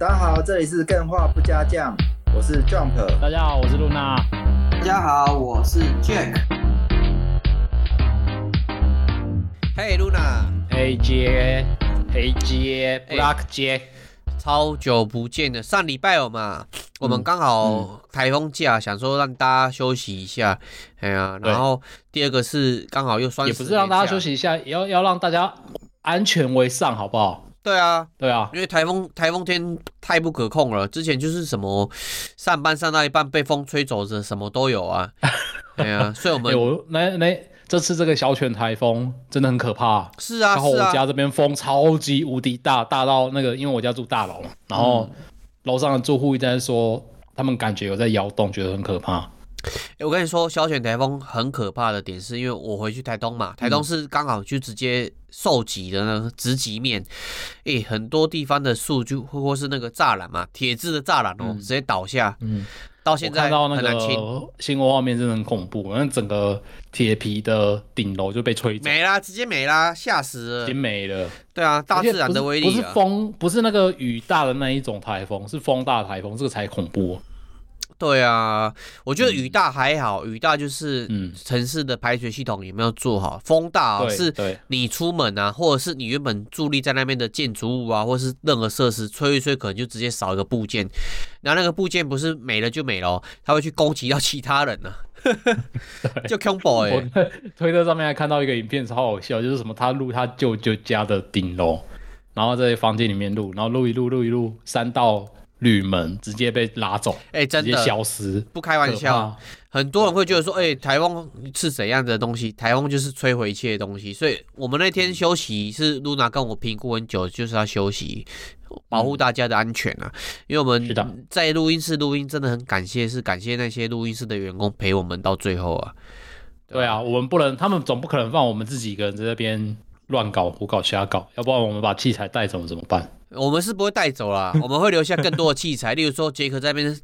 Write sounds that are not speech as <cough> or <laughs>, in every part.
大家好，这里是更画不加酱，我是 Jump。大家好，我是露娜。大家好，我是 Jack。嘿，露娜。嘿，杰。嘿，杰。Black 杰。超久不见了，上礼拜有嘛？嗯、我们刚好台风假，嗯、想说让大家休息一下。哎呀，然后第二个是刚好又算是也不是让大家休息一下，也要要让大家安全为上，好不好？对啊，对啊，因为台风台风天太不可控了。之前就是什么上班上到一半被风吹走的，什么都有啊。<laughs> 对啊，所以我们有那那这次这个小犬台风真的很可怕。是啊，然后我家这边风超级无敌大，大到那个，因为我家住大楼嘛，然后楼上的住户一直在说，他们感觉有在摇动，觉得很可怕。欸、我跟你说，小犬台风很可怕的点是因为我回去台东嘛，台东是刚好就直接受击的那个直击面，诶、欸，很多地方的树就或或是那个栅栏嘛，铁质的栅栏哦，直接倒下，嗯，到现在很难清。看到那个新闻画面真的很恐怖，那整个铁皮的顶楼就被吹走。没啦，直接没啦，吓死了，已经没了。对啊，大自然的威力、啊。不，不是风，不是那个雨大的那一种台风，是风大的台风，这个才恐怖。对啊，我觉得雨大还好，嗯、雨大就是城市的排水系统有没有做好。风大、啊、是你出门啊，或者是你原本伫立在那边的建筑物啊，或者是任何设施，吹一吹可能就直接少一个部件，然后那个部件不是没了就没了、哦，它会去攻击到其他人呢、<laughs> 啊，就恐怖哎！我在推特上面还看到一个影片超好笑，就是什么他录他舅舅家的顶楼，然后在房间里面录，然后录一录录一录，三道。铝门直接被拉走，哎、欸，真的直接消失，不开玩笑。很多人会觉得说，哎、欸，台风是怎样的东西？台风就是摧毁一切的东西。所以我们那天休息是露娜跟我评估很久，就是要休息，保护大家的安全啊。因为我们在录音室录音，真的很感谢，是感谢那些录音室的员工陪我们到最后啊。对，对啊，我们不能，他们总不可能放我们自己一个人在那边乱搞、胡搞、瞎搞，要不然我们把器材带走怎么办？我们是不会带走啦，<laughs> 我们会留下更多的器材，例如说杰克在那边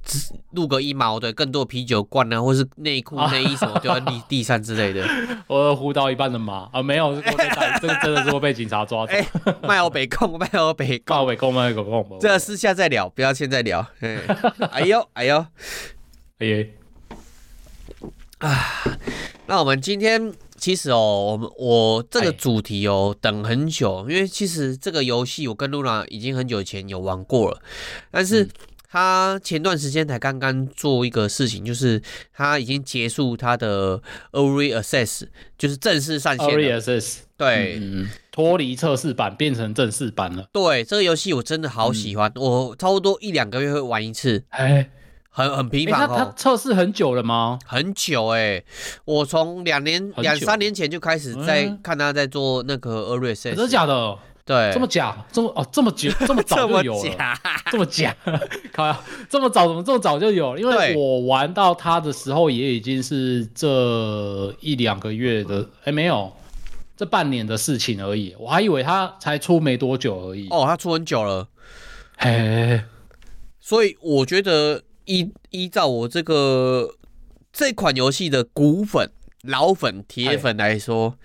录个一毛的，更多的啤酒罐啊，或是内裤、<laughs> 内衣什么丢在地 <laughs> 地上之类的。我呼到一半的马啊，没有，这个真的是会被警察抓走。卖我北控，卖我北控，卖我北控，卖我北控。这私下再聊，不要现在聊。哎呦，哎呦，哎呦，啊，那我们今天。其实哦，我们我这个主题哦，等很久，因为其实这个游戏我跟露娜已经很久以前有玩过了，但是他前段时间才刚刚做一个事情，就是他已经结束他的 Early Access，就是正式上线。Early Access，对，脱离测试版变成正式版了。对，这个游戏我真的好喜欢，嗯、我差不多一两个月会玩一次。哎。很很频繁哦，他测试很久了吗？很久哎、欸，我从两年两三年前就开始在看他在做那个 Early Access，真的假的？对，这么假，这么哦这么久 <laughs> <laughs> <laughs> 这么早就有了，这么假，这么假，靠，这么早怎么这么早就有？因为我玩到他的时候也已经是这一两个月的，哎、欸、没有，这半年的事情而已，我还以为他才出没多久而已。哦，他出很久了，嘿，所以我觉得。依依照我这个这款游戏的骨粉、老粉、铁粉来说，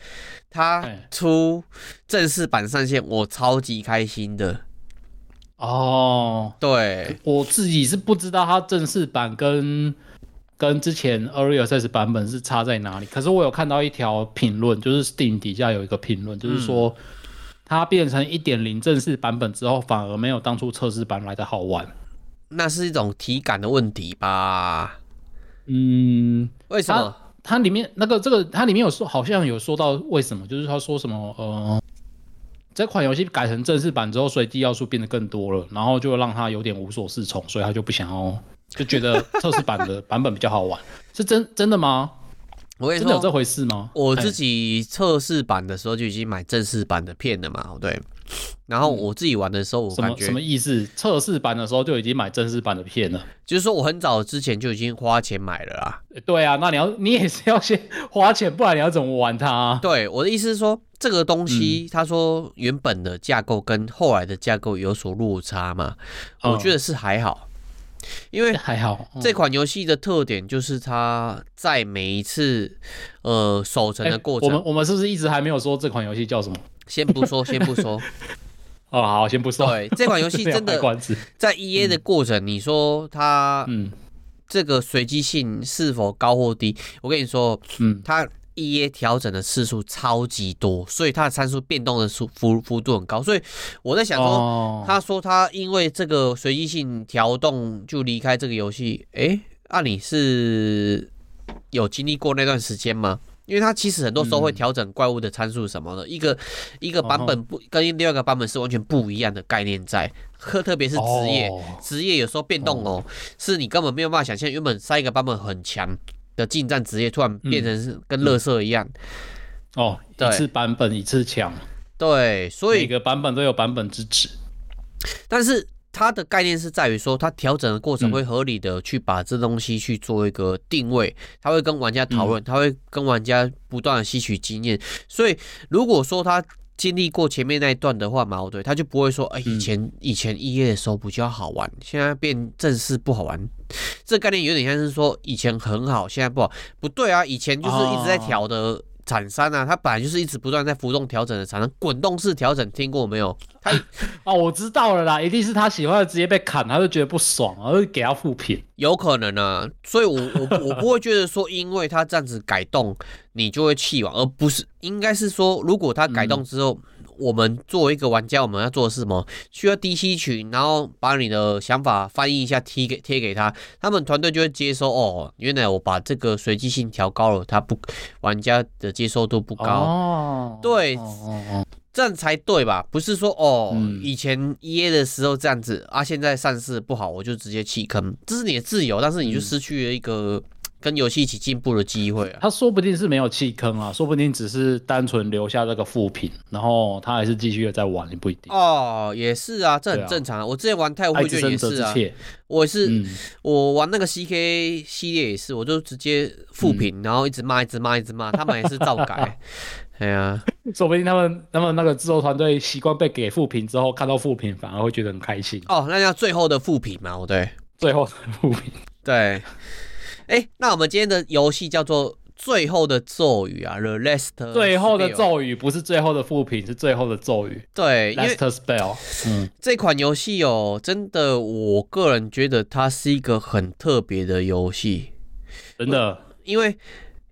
它出正式版上线，我超级开心的。哦，对，我自己是不知道它正式版跟跟之前 Early Access 版本是差在哪里。可是我有看到一条评论，就是 Steam 底下有一个评论，就是说它变成一点零正式版本之后，反而没有当初测试版来的好玩。那是一种体感的问题吧？嗯，为什么？它，里面那个这个，它里面有说，好像有说到为什么，就是他说什么，呃，这款游戏改成正式版之后，随机要素变得更多了，然后就让他有点无所适从，所以他就不想要，就觉得测试版的版本比较好玩，是真真的吗？我跟你说，真的有这回事吗？我自己测试版的时候就已经买正式版的片了嘛，对。然后我自己玩的时候，我感觉什么什么意思？测试版的时候就已经买正式版的片了，就是说我很早之前就已经花钱买了啦。对啊，那你要你也是要先花钱，不然你要怎么玩它啊？对，我的意思是说，这个东西他说原本的架构跟后来的架构有所落差嘛，我觉得是还好，因为还好这款游戏的特点就是它在每一次呃守城的过程，我们我们是不是一直还没有说这款游戏叫什么？先不说，<laughs> 先不说。哦，好，先不说。对，这款游戏 <laughs> 真的在 EA 的过程，你说它嗯，这个随机性是否高或低？我跟你说，嗯，它 EA 调整的次数超级多，所以它的参数变动的幅幅幅度很高。所以我在想说，他说他因为这个随机性调动就离开这个游戏，诶，那你是有经历过那段时间吗？因为它其实很多时候会调整怪物的参数什么的，嗯、一个一个版本不跟另外一个版本是完全不一样的概念在，特特别是职业，哦、职业有时候变动哦，哦是你根本没有办法想象，原本上一个版本很强的近战职业，突然变成是跟乐色一样。哦，对。一次版本一次强，对，所以每个版本都有版本支持，但是。它的概念是在于说，它调整的过程会合理的去把这东西去做一个定位，它会跟玩家讨论，它会跟玩家不断的吸取经验。所以，如果说他经历过前面那一段的话，矛盾，他就不会说，哎，以前以前一夜的时候比较好玩，现在变正式不好玩。这概念有点像是说，以前很好，现在不好。不对啊，以前就是一直在调的。产山啊，它本来就是一直不断在浮动调整的产生，滚动式调整，听过没有？<laughs> 他哦，我知道了啦，一定是他喜欢的直接被砍，他就觉得不爽，然后给他负评，<laughs> 有可能啊。所以我，我我我不会觉得说，因为他这样子改动，你就会弃网，而不是应该是说，如果他改动之后。嗯我们作为一个玩家，我们要做的是什么？需要 DC 群，然后把你的想法翻译一下，贴给贴给他，他们团队就会接收。哦，原来我把这个随机性调高了，他不玩家的接受度不高。哦，对，哦、这样才对吧？不是说哦，嗯、以前 EA 的时候这样子啊，现在上市不好，我就直接弃坑，这是你的自由，但是你就失去了一个。跟游戏一起进步的机会啊，他说不定是没有弃坑啊，说不定只是单纯留下这个负评，然后他还是继续的在玩，也不一定。哦，也是啊，这很正常啊。我之前玩太空卷也是啊，我也是，嗯、我玩那个 CK 系列也是，我就直接负评，嗯、然后一直骂，一直骂，一直骂，他们也是照改。<laughs> 哎呀，<laughs> 说不定他们他们那个制作团队习惯被给负评之后，看到负评反而会觉得很开心。哦，那叫最后的负评嘛，对，最后的负评，对。哎，那我们今天的游戏叫做《最后的咒语》啊，The Last。最后的咒语不是最后的副品，是最后的咒语。对，Last Spell。嗯，这款游戏哦，真的，我个人觉得它是一个很特别的游戏。真的，因为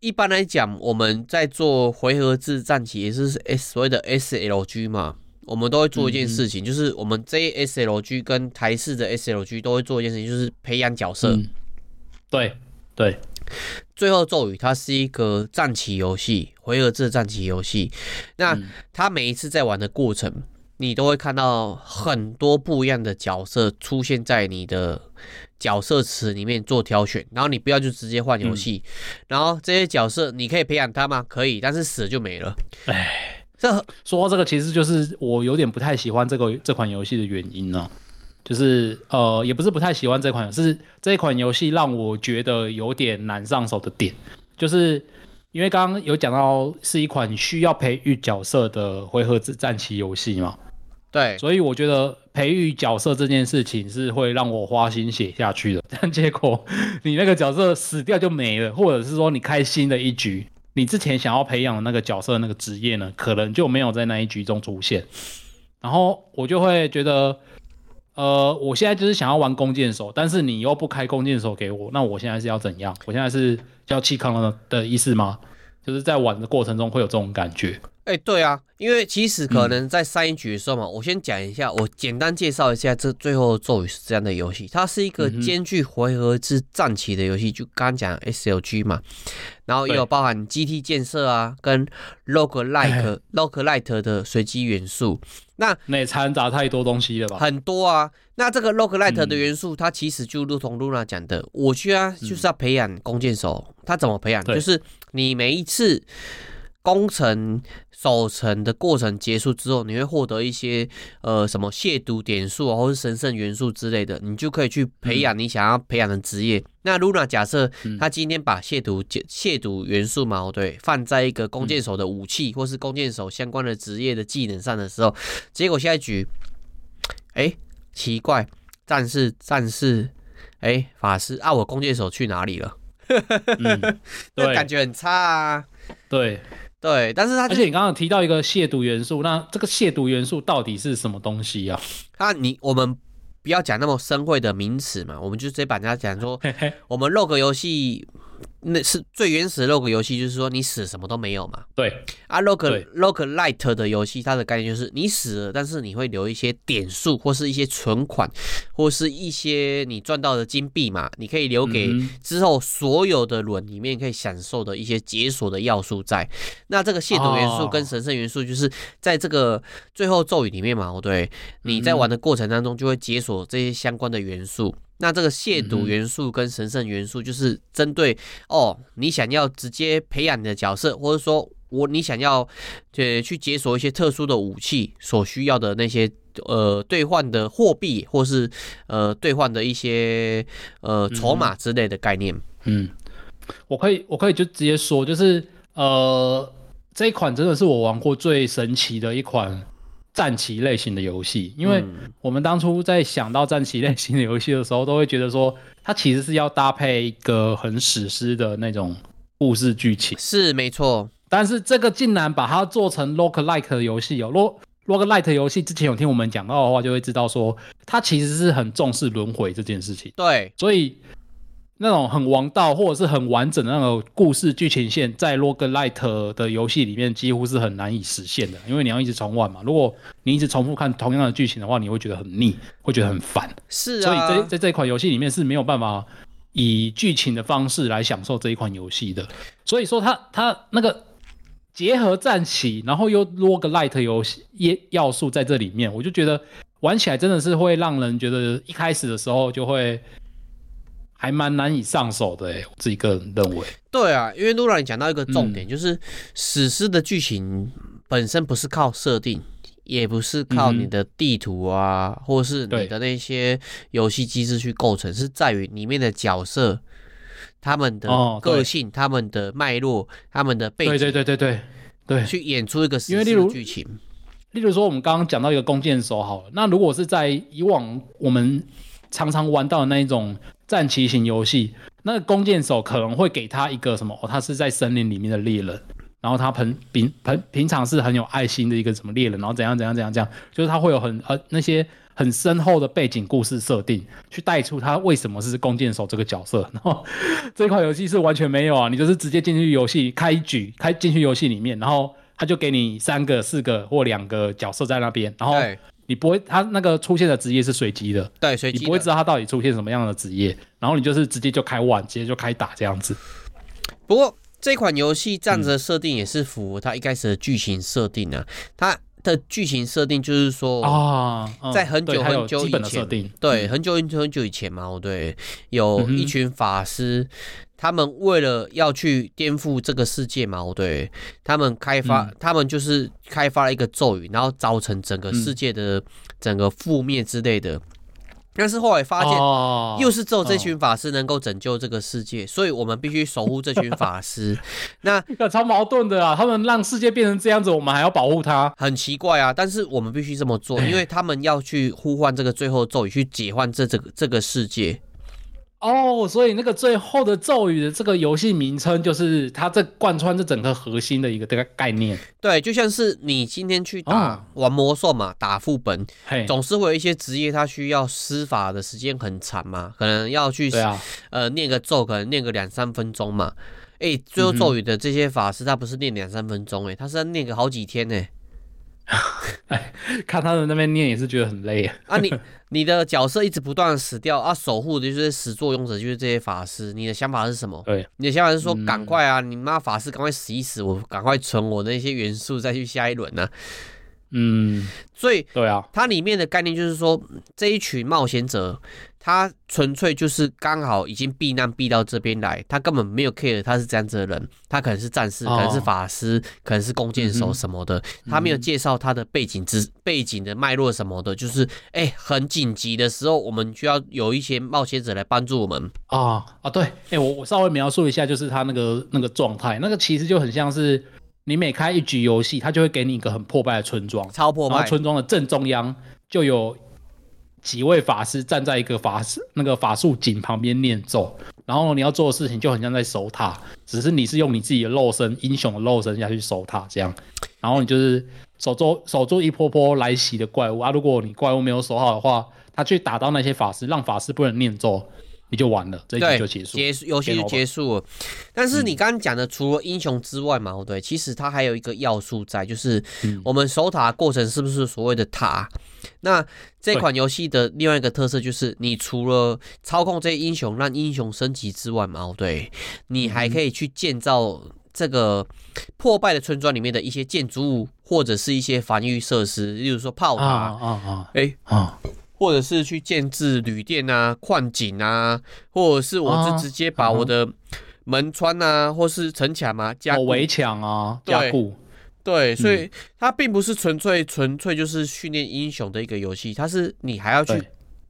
一般来讲，我们在做回合制战棋，也是 S 所谓的 SLG 嘛，我们都会做一件事情，嗯、就是我们 JSLG 跟台式的 SLG 都会做一件事情，就是培养角色。嗯、对。对，最后咒语它是一个战棋游戏，回合制战棋游戏。那它每一次在玩的过程，你都会看到很多不一样的角色出现在你的角色池里面做挑选，然后你不要就直接换游戏。嗯、然后这些角色你可以培养它吗？可以，但是死了就没了。哎，<laughs> 这说到这个，其实就是我有点不太喜欢这个这款游戏的原因呢、啊。就是呃，也不是不太喜欢这款，是这一款游戏让我觉得有点难上手的点，就是因为刚刚有讲到是一款需要培育角色的回合制战棋游戏嘛，对，所以我觉得培育角色这件事情是会让我花心血下去的，<laughs> 但结果你那个角色死掉就没了，或者是说你开新的一局，你之前想要培养的那个角色那个职业呢，可能就没有在那一局中出现，然后我就会觉得。呃，我现在就是想要玩弓箭手，但是你又不开弓箭手给我，那我现在是要怎样？我现在是要弃坑了的意思吗？就是在玩的过程中会有这种感觉。哎、欸，对啊，因为其实可能在上一局的时候嘛，嗯、我先讲一下，我简单介绍一下这最后的咒语是这样的游戏，它是一个兼具回合制战棋的游戏，就刚刚讲 SLG 嘛，然后也有包含 G T 建设啊，跟 Roguelike <laughs> Roguelite 的随机元素。那那也掺杂太多东西了吧？很多啊。那这个 Roguelite 的元素，嗯、它其实就如同露娜讲的，我需要就是要培养弓箭手。它怎么培养？就是你每一次。攻城守城的过程结束之后，你会获得一些呃什么亵渎点数啊，或是神圣元素之类的，你就可以去培养你想要培养的职业。嗯、那露娜假设他今天把亵渎亵渎元素嘛，对，放在一个弓箭手的武器或是弓箭手相关的职业的技能上的时候，结果下一局，哎、欸，奇怪，战士战士，哎、欸，法师啊，我弓箭手去哪里了？<laughs> 嗯，对感觉很差啊。对。对，但是他而且你刚刚提到一个亵渎元素，那这个亵渎元素到底是什么东西啊？那你我们不要讲那么深晦的名词嘛，我们就直接把人家讲说，嘿嘿我们 rogue 游戏。那是最原始的 rogue 游戏，就是说你死什么都没有嘛。对啊，rogue roguelite 的游戏，它的概念就是你死了，但是你会留一些点数，或是一些存款，或是一些你赚到的金币嘛，你可以留给之后所有的轮里面可以享受的一些解锁的要素在。那这个亵渎元素跟神圣元素，就是在这个最后咒语里面嘛，对，你在玩的过程当中就会解锁这些相关的元素。那这个亵渎元素跟神圣元素，就是针对哦，你想要直接培养你的角色，或者说我你想要对去解锁一些特殊的武器所需要的那些呃兑换的货币，或是呃兑换的一些呃筹码之类的概念。嗯，我可以我可以就直接说，就是呃这一款真的是我玩过最神奇的一款。战棋类型的游戏，因为我们当初在想到战棋类型的游戏的时候，都会觉得说，它其实是要搭配一个很史诗的那种故事剧情，是没错。但是这个竟然把它做成 roguelike 的游戏哦，rog roguelike 游戏之前有听我们讲到的话，就会知道说，它其实是很重视轮回这件事情。对，所以。那种很王道或者是很完整的那种故事剧情线，在 roguelite 的游戏里面几乎是很难以实现的，因为你要一直重玩嘛。如果你一直重复看同样的剧情的话，你会觉得很腻，会觉得很烦。是啊，所以在在这款游戏里面是没有办法以剧情的方式来享受这一款游戏的。所以说它，它它那个结合战棋，然后又 roguelite 游戏要素在这里面，我就觉得玩起来真的是会让人觉得一开始的时候就会。还蛮难以上手的诶，我自己个人认为。对啊，因为露娜你讲到一个重点，嗯、就是史诗的剧情本身不是靠设定，也不是靠你的地图啊，嗯、或是你的那些游戏机制去构成，是在于里面的角色，他们的个性、哦、他们的脉络、他们的背景，对对对对对，去演出一个史诗的剧情。例如说，我们刚刚讲到一个弓箭手，好了，那如果是在以往我们常常玩到的那一种。战棋型游戏，那个弓箭手可能会给他一个什么？哦，他是在森林里面的猎人，然后他平平平平常是很有爱心的一个什么猎人，然后怎样怎样怎样这样，就是他会有很呃那些很深厚的背景故事设定，去带出他为什么是弓箭手这个角色。<laughs> 然后这款游戏是完全没有啊，你就是直接进去游戏开局，开进去游戏里面，然后他就给你三个、四个或两个角色在那边，然后。你不会，他那个出现的职业是随机的，对，随机，你不会知道他到底出现什么样的职业，然后你就是直接就开玩，直接就开打这样子。不过这款游戏这样子的设定也是符合它一开始的剧情设定啊，它的剧情设定就是说啊，在很久很久以前，对，很久很久很久以前嘛，对，有一群法师。他们为了要去颠覆这个世界嘛，对，他们开发，嗯、他们就是开发了一个咒语，然后造成整个世界的整个覆灭之类的。嗯、但是后来发现，又是只有这群法师能够拯救这个世界，哦、所以我们必须守护这群法师。<laughs> 那超矛盾的啊！他们让世界变成这样子，我们还要保护他，很奇怪啊！但是我们必须这么做，因为他们要去呼唤这个最后咒语，去解换这这个这个世界。哦，所以那个最后的咒语的这个游戏名称，就是它这贯穿这整个核心的一个这个概念。对，就像是你今天去打、哦、玩魔兽嘛，打副本，嘿总是会有一些职业，它需要施法的时间很长嘛，可能要去对啊，呃，念个咒，可能念个两三分钟嘛。哎，最后咒语的这些法师，他不是念两三分钟，哎，他是要念个好几天呢。<laughs> 哎，看他们那边念也是觉得很累啊！啊，你你的角色一直不断死掉啊，守护的就是始作俑者，就是这些法师。你的想法是什么？对，你的想法是说赶快啊，嗯、你妈法师赶快死一死，我赶快存我那些元素再去下一轮呢、啊。嗯，所以对啊，它里面的概念就是说，这一群冒险者。他纯粹就是刚好已经避难避到这边来，他根本没有 care 他是这样子的人，他可能是战士，可能是法师，可能是弓箭手什么的，他没有介绍他的背景之背景的脉络什么的，就是哎，很紧急的时候，我们需要有一些冒险者来帮助我们。啊啊，对，哎，我我稍微描述一下，就是他那个那个状态，那个其实就很像是你每开一局游戏，他就会给你一个很破败的村庄，超破败，然后村庄的正中央就有。几位法师站在一个法师那个法术井旁边念咒，然后你要做的事情就很像在守塔，只是你是用你自己的肉身，英雄的肉身下去守塔这样。然后你就是守住守住一波波来袭的怪物啊！如果你怪物没有守好的话，他去打到那些法师，让法师不能念咒。你就完了，这一局就结束，结束游戏就结束了。但是你刚刚讲的，除了英雄之外嘛，嗯、对，其实它还有一个要素在，就是我们守塔的过程是不是所谓的塔？嗯、那这款游戏的另外一个特色就是，你除了操控这些英雄让英雄升级之外嘛，对，你还可以去建造这个破败的村庄里面的一些建筑物，或者是一些防御设施，例如说炮塔啊啊，哎啊。啊或者是去建制旅店啊、矿井啊，或者是我就直接把我的门窗啊，啊或是城墙嘛加围墙啊加固。对，所以它并不是纯粹纯粹就是训练英雄的一个游戏，它是你还要去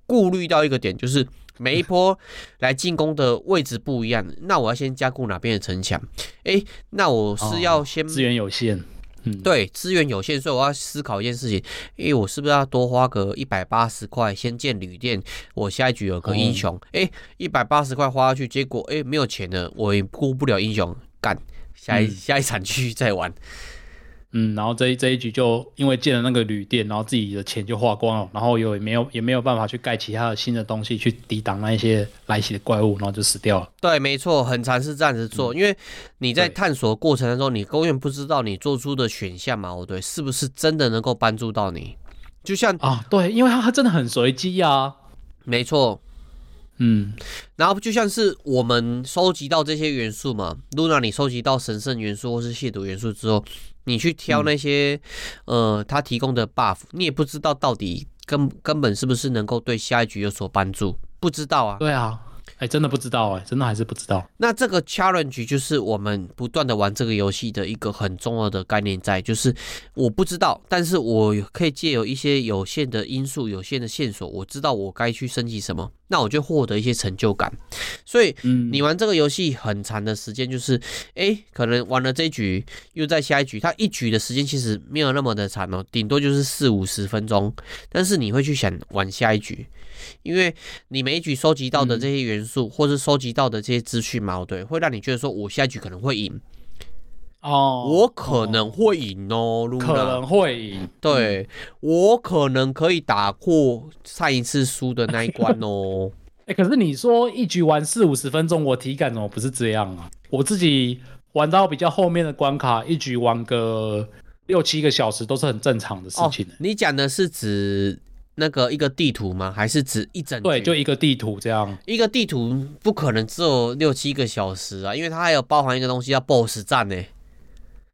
顾虑到一个点，就是每一波来进攻的位置不一样，那我要先加固哪边的城墙？哎，那我是要先资源有限。嗯，对，资源有限，所以我要思考一件事情，诶，我是不是要多花个一百八十块先建旅店？我下一局有个英雄，诶，一百八十块花下去，结果诶没有钱了，我也顾不了英雄，干，下一、嗯、下一场继续再玩。嗯，然后这一这一局就因为建了那个旅店，然后自己的钱就花光了，然后又也没有也没有办法去盖其他的新的东西去抵挡那一些来袭的怪物，然后就死掉了。对，没错，很常是这样子做，嗯、因为你在探索过程当中，你永远不知道你做出的选项嘛，对，是不是真的能够帮助到你？就像啊，对，因为它真的很随机啊，没错。嗯，然后就像是我们收集到这些元素嘛，Luna，你收集到神圣元素或是亵渎元素之后，你去挑那些，嗯、呃，他提供的 buff，你也不知道到底根根本是不是能够对下一局有所帮助，不知道啊。对啊。哎，真的不知道哎，真的还是不知道。那这个 challenge 就是我们不断的玩这个游戏的一个很重要的概念在，就是我不知道，但是我可以借由一些有限的因素、有限的线索，我知道我该去升级什么，那我就获得一些成就感。所以，你玩这个游戏很长的时间，就是哎，可能玩了这一局，又在下一局，它一局的时间其实没有那么的长哦，顶多就是四五十分钟，但是你会去想玩下一局。因为你每一局收集到的这些元素，嗯、或是收集到的这些资讯嘛，对，会让你觉得说，我下一局可能会赢。哦，我可能会赢哦，哦可能会赢。对，我可能可以打破上一次输的那一关哦。哎、欸，可是你说一局玩四五十分钟，我体感怎么不是这样啊？我自己玩到比较后面的关卡，一局玩个六七个小时都是很正常的事情、欸哦。你讲的是指？那个一个地图吗？还是指一整？对，就一个地图这样。一个地图不可能只有六七个小时啊，因为它还有包含一个东西叫 BOSS 战呢。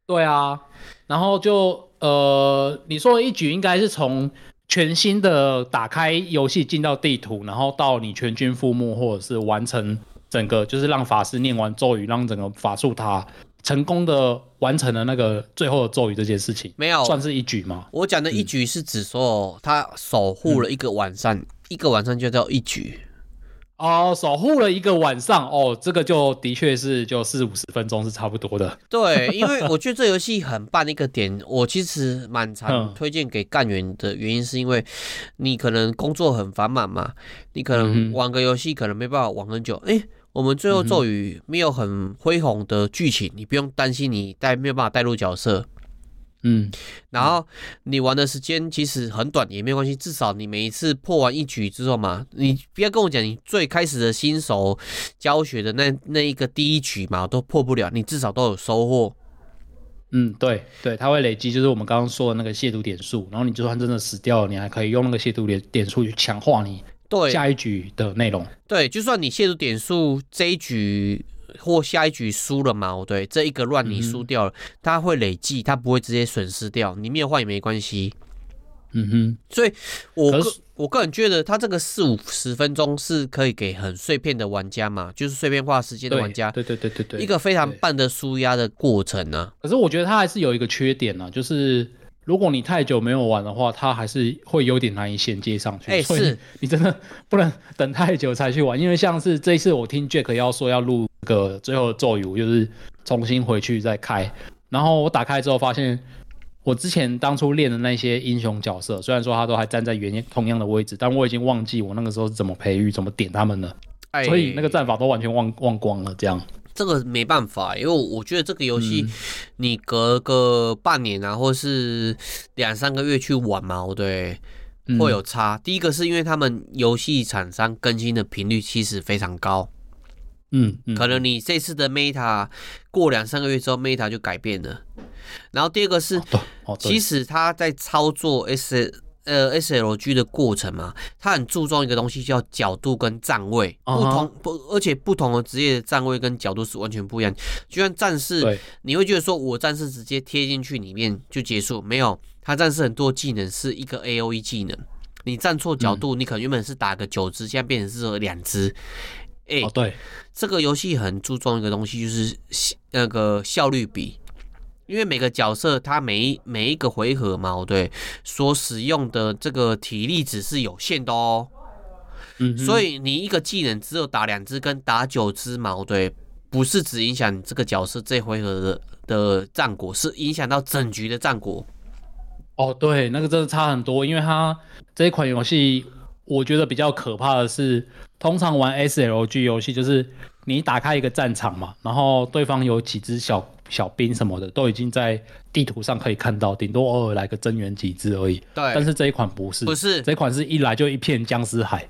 对啊，然后就呃，你说的一局应该是从全新的打开游戏进到地图，然后到你全军覆没，或者是完成整个，就是让法师念完咒语，让整个法术塔。成功的完成了那个最后的咒语这件事情，没有算是一局吗？我讲的一局是指说他守护了一个晚上，嗯、一个晚上就叫一局。哦，守护了一个晚上，哦，这个就的确是就四五十分钟是差不多的。对，因为我觉得这游戏很棒的一个点，我其实蛮常推荐给干员的原因，是因为你可能工作很繁忙嘛，你可能玩个游戏可能没办法玩很久，哎、欸。我们最后咒语没有很恢宏的剧情，你不用担心你带没有办法带入角色，嗯，然后你玩的时间其实很短也没有关系，至少你每一次破完一局之后嘛，你不要跟我讲你最开始的新手教学的那那一个第一局嘛都破不了，你至少都有收获。嗯，对对，它会累积，就是我们刚刚说的那个亵渎点数，然后你就算真的死掉了，你还可以用那个亵渎点点数去强化你。对下一局的内容，对，就算你亵渎点数这一局或下一局输了嘛，对，这一个乱你输掉了，嗯、它会累计，它不会直接损失掉，你没有换也没关系。嗯哼，所以我个我个人觉得，他这个四五十分钟是可以给很碎片的玩家嘛，就是碎片化时间的玩家，对对对对对，一个非常棒的舒压的过程呢、啊。可是我觉得它还是有一个缺点呢、啊，就是。如果你太久没有玩的话，它还是会有点难以衔接上去。哎、欸，是你真的不能等太久才去玩，因为像是这一次我听 Jack 要说要录个最后的咒语，我就是重新回去再开。然后我打开之后发现，我之前当初练的那些英雄角色，虽然说他都还站在原同样的位置，但我已经忘记我那个时候是怎么培育、怎么点他们了。所以那个战法都完全忘忘光了。这样，这个没办法，因为我觉得这个游戏你隔个半年啊，或是两三个月去玩嘛，对，会有差。第一个是因为他们游戏厂商更新的频率其实非常高。嗯，嗯，可能你这次的 meta 过两三个月之后，meta 就改变了。然后第二个是，其实他在操作 S 呃 SLG 的过程嘛，他很注重一个东西叫角度跟站位，不同不，而且不同的职业的站位跟角度是完全不一样。就像战士，你会觉得说我战士直接贴进去里面就结束，没有，他战士很多技能是一个 AOE 技能，你站错角度，你可能原本是打个九只，现在变成是两只。哎，哦，对，这个游戏很注重一个东西，就是那个效率比，因为每个角色他每一每一个回合嘛，对，所使用的这个体力值是有限的哦。嗯，所以你一个技能只有打两只跟打九只嘛，对，不是只影响这个角色这回合的的战果，是影响到整局的战果。哦，对，那个真的差很多，因为它这一款游戏。我觉得比较可怕的是，通常玩 SLG 游戏，就是你打开一个战场嘛，然后对方有几只小小兵什么的，都已经在地图上可以看到，顶多偶尔来个增援几只而已。对。但是这一款不是，不是这一款是一来就一片僵尸海，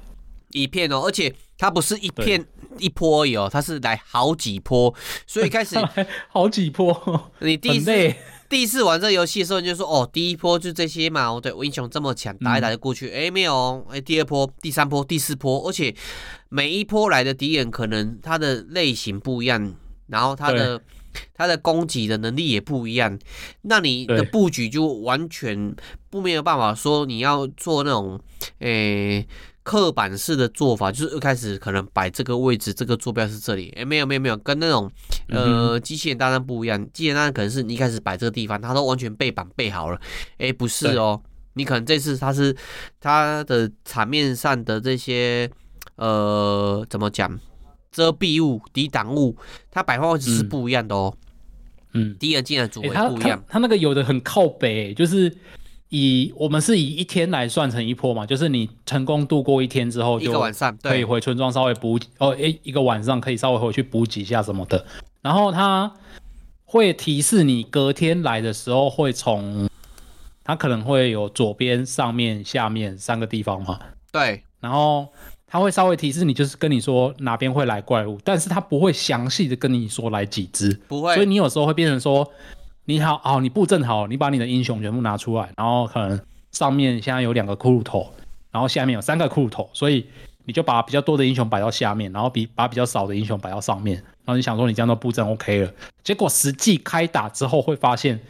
一片哦，而且它不是一片一波而已哦，它是来好几波，所以开始 <laughs> 好几波，你第一次。第一次玩这个游戏的时候，你就说哦，第一波就这些嘛，对，我英雄这么强，打一打就过去。哎、嗯，没有，哎，第二波、第三波、第四波，而且每一波来的敌人可能他的类型不一样，然后他的他的攻击的能力也不一样，那你的布局就完全不没有办法说你要做那种，诶。刻板式的做法就是一开始可能摆这个位置，这个坐标是这里。哎，没有没有没有，跟那种呃机器人大战不一样。机器人大战可能是你一开始摆这个地方，它都完全背板背好了。哎，不是哦，你可能这次它是它的场面上的这些呃怎么讲遮蔽物、抵挡物，它摆放位置是不一样的哦。嗯，第一个进来组位不一样，它那个有的很靠北，就是。以我们是以一天来算成一波嘛，就是你成功度过一天之后，就可以回村庄稍微补哦，一一个晚上可以稍微回去补给一下什么的。然后它会提示你隔天来的时候会从，它可能会有左边、上面、下面三个地方嘛。对。然后它会稍微提示你，就是跟你说哪边会来怪物，但是它不会详细的跟你说来几只，不会。所以你有时候会变成说。你好，好，你布阵好，你把你的英雄全部拿出来，然后可能上面现在有两个骷髅头，然后下面有三个骷髅头，所以你就把比较多的英雄摆到下面，然后比把比较少的英雄摆到上面，然后你想说你这样的布阵 OK 了，结果实际开打之后会发现，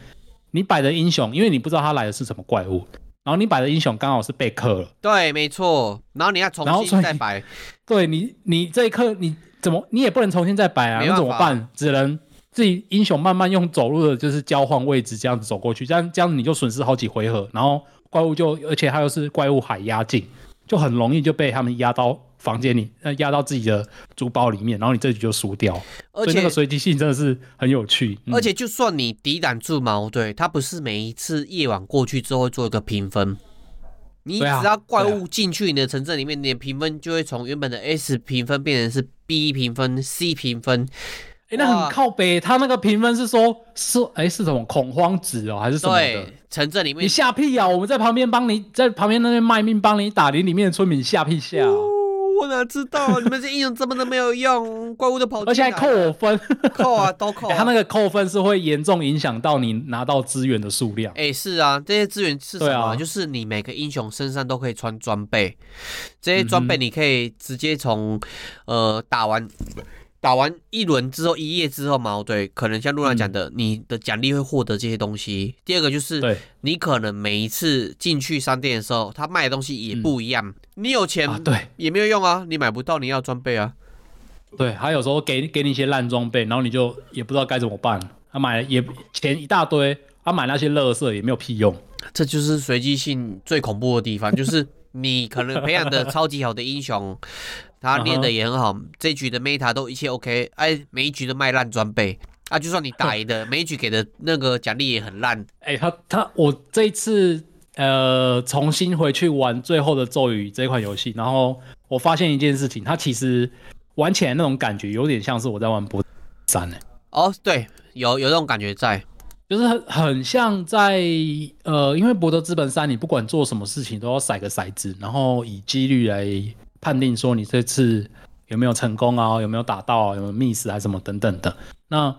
你摆的英雄，因为你不知道他来的是什么怪物，然后你摆的英雄刚好是被克了，对，没错，然后你要重新再摆，对你，你这一刻你怎么你也不能重新再摆啊，那怎么办？只能。自己英雄慢慢用走路的，就是交换位置这样子走过去，这样这样你就损失好几回合，然后怪物就，而且它又是怪物海压境，就很容易就被他们压到房间里，呃，压到自己的珠宝里面，然后你这局就输掉。而且那个随机性真的是很有趣。而且就算你抵挡住矛，对，它不是每一次夜晚过去之后会做一个评分，你只要怪物进去你的城镇里面，你的评分就会从原本的 S 评分变成是 B 评分、C 评分。哎、欸，那很靠北，他那个评分是说，是哎、欸、是什么恐慌值哦，还是什么的？对，城镇里面你吓屁啊！我们在旁边帮你，在旁边那边卖命帮你打，林里面的村民吓屁吓、哦。我哪知道你们这英雄怎么都没有用，怪物都跑，而且还扣我分，扣啊 <laughs> 都扣、啊欸。他那个扣分是会严重影响到你拿到资源的数量。哎、欸，是啊，这些资源是什么、啊？就是你每个英雄身上都可以穿装备，这些装备你可以直接从呃打完。打完一轮之后，一夜之后嘛，对，可能像露娜讲的、嗯，你的奖励会获得这些东西。第二个就是，你可能每一次进去商店的时候，他卖的东西也不一样。嗯、你有钱，啊、对，也没有用啊，你买不到你要装备啊。对，他有时候给给你一些烂装备，然后你就也不知道该怎么办。他买了也钱一大堆，他买那些垃圾也没有屁用。这就是随机性最恐怖的地方，就是你可能培养的超级好的英雄。<laughs> 他练的也很好，uh. 这一局的 meta 都一切 OK，哎，每一局都卖烂装备啊，就算你打赢的，<laughs> 每一局给的那个奖励也很烂。哎、欸，他他我这一次呃重新回去玩《最后的咒语》这款游戏，然后我发现一件事情，它其实玩起来那种感觉有点像是我在玩博三呢。哦，对，有有这种感觉在，就是很很像在呃，因为博德资本三，你不管做什么事情都要甩个骰子，然后以几率来判定说你这次有没有成功啊，有没有打到啊，有没有 miss 还是什么等等的。那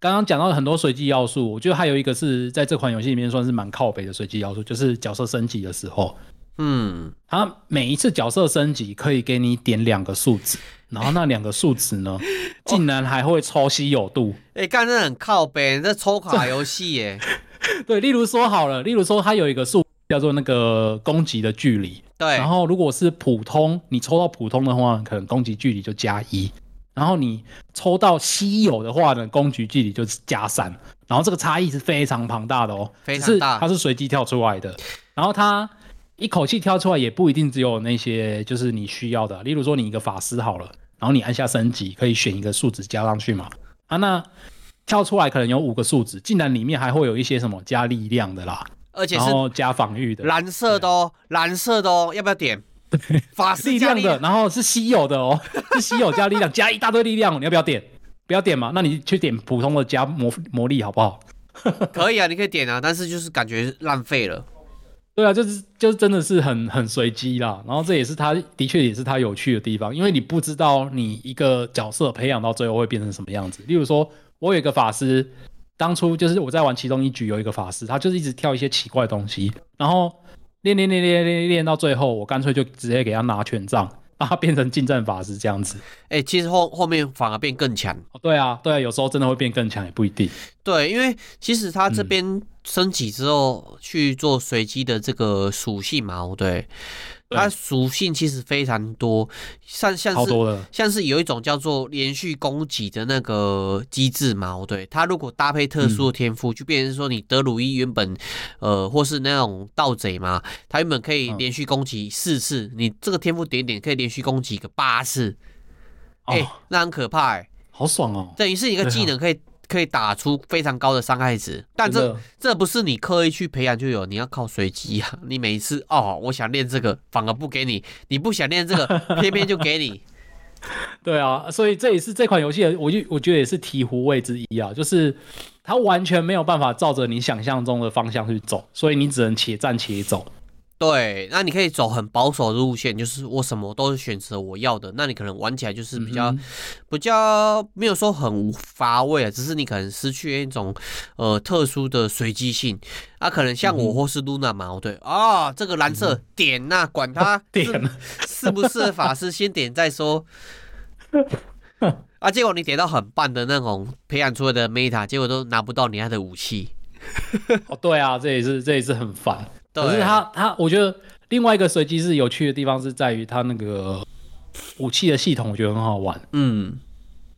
刚刚讲到很多随机要素，我觉得还有一个是在这款游戏里面算是蛮靠北的随机要素，就是角色升级的时候，嗯，它每一次角色升级可以给你点两个数值，然后那两个数值呢，竟然还会抽稀有度。哎、欸，干这很靠北，这抽卡游戏耶。对，例如说好了，例如说它有一个数叫做那个攻击的距离，对，然后如果是普通，你抽到普通的话，可能攻击距离就加一。然后你抽到稀有的话呢，攻击距离就是加三，然后这个差异是非常庞大的哦，非常大，它是随机跳出来的，然后它一口气挑出来也不一定只有那些就是你需要的，例如说你一个法师好了，然后你按下升级可以选一个数值加上去嘛，啊那跳出来可能有五个数值，竟然里面还会有一些什么加力量的啦，而且是加防御的，蓝色的哦，蓝色的哦，要不要点？法师力量的，然后是稀有的哦，是稀有加力量，<laughs> 加一大堆力量，你要不要点？不要点嘛？那你去点普通的加魔魔力好不好？<laughs> 可以啊，你可以点啊，但是就是感觉浪费了。对啊，就是就是真的是很很随机啦。然后这也是他的确也是他有趣的地方，因为你不知道你一个角色培养到最后会变成什么样子。例如说，我有一个法师，当初就是我在玩其中一局有一个法师，他就是一直跳一些奇怪的东西，然后。练练练练练练到最后，我干脆就直接给他拿权杖，把他变成近战法师这样子。哎、欸，其实后后面反而变更强。对啊，对啊，有时候真的会变更强，也不一定。对，因为其实他这边升级之后去做随机的这个属性嘛，对。它属性其实非常多，像像是像是有一种叫做连续攻击的那个机制嘛，对，它如果搭配特殊的天赋，嗯，就变成说你德鲁伊原本，呃，或是那种盗贼嘛，他原本可以连续攻击四次，嗯，你这个天赋点点可以连续攻击个八次，哎，哦。欸，那很可怕哎，欸，好爽哦，等于是一个技能可以。可以打出非常高的伤害值，但这这不是你刻意去培养就有，你要靠随机啊！你每一次哦，我想练这个，反而不给你；你不想练这个，<laughs> 偏偏就给你。对啊，所以这也是这款游戏的，我就我觉得也是醍醐味之一啊，就是它完全没有办法照着你想象中的方向去走，所以你只能且战且走。对，那你可以走很保守的路线，就是我什么都是选择我要的。那你可能玩起来就是比较、嗯、比较没有说很乏味啊，只是你可能失去一种呃特殊的随机性。啊，可能像我或是露娜嘛，对啊，这个蓝色、嗯、点呐、<laughs> 啊，管它点是不是法师先点再说。啊，结果你点到很棒的那种培养出来的 meta，结果都拿不到你爱的武器。<laughs> 哦，对啊，这也是这也是很烦。可是他他，我觉得另外一个随机是有趣的地方是在于他那个武器的系统，我觉得很好玩。嗯，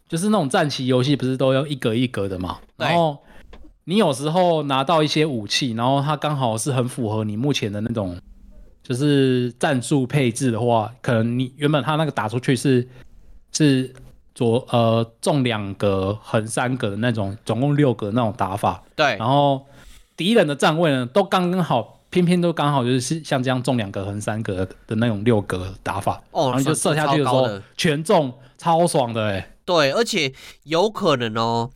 就是那种战棋游戏不是都要一格一格的嘛？然后你有时候拿到一些武器，然后它刚好是很符合你目前的那种就是战术配置的话，可能你原本他那个打出去是是左呃中两格横三格的那种，总共六格那种打法。对，然后敌人的站位呢都刚刚好。偏偏都刚好就是像这样中两格横三格的那种六格打法，哦，然后就射下去的时候全中，超爽的哎。对，而且有可能哦，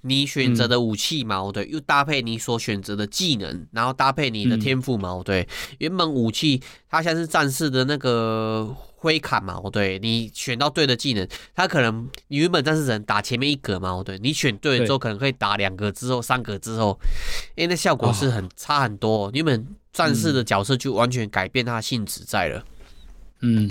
你选择的武器嘛，对，又搭配你所选择的技能，然后搭配你的天赋嘛，对，原本武器它像是战士的那个。挥砍嘛，对，你选到对的技能，他可能你原本战士只能打前面一格嘛，对，你选对了之后，可能可以打两格之后、三格之后，哎，那效果是很差很多。原本战士的角色就完全改变它的性质在了。嗯，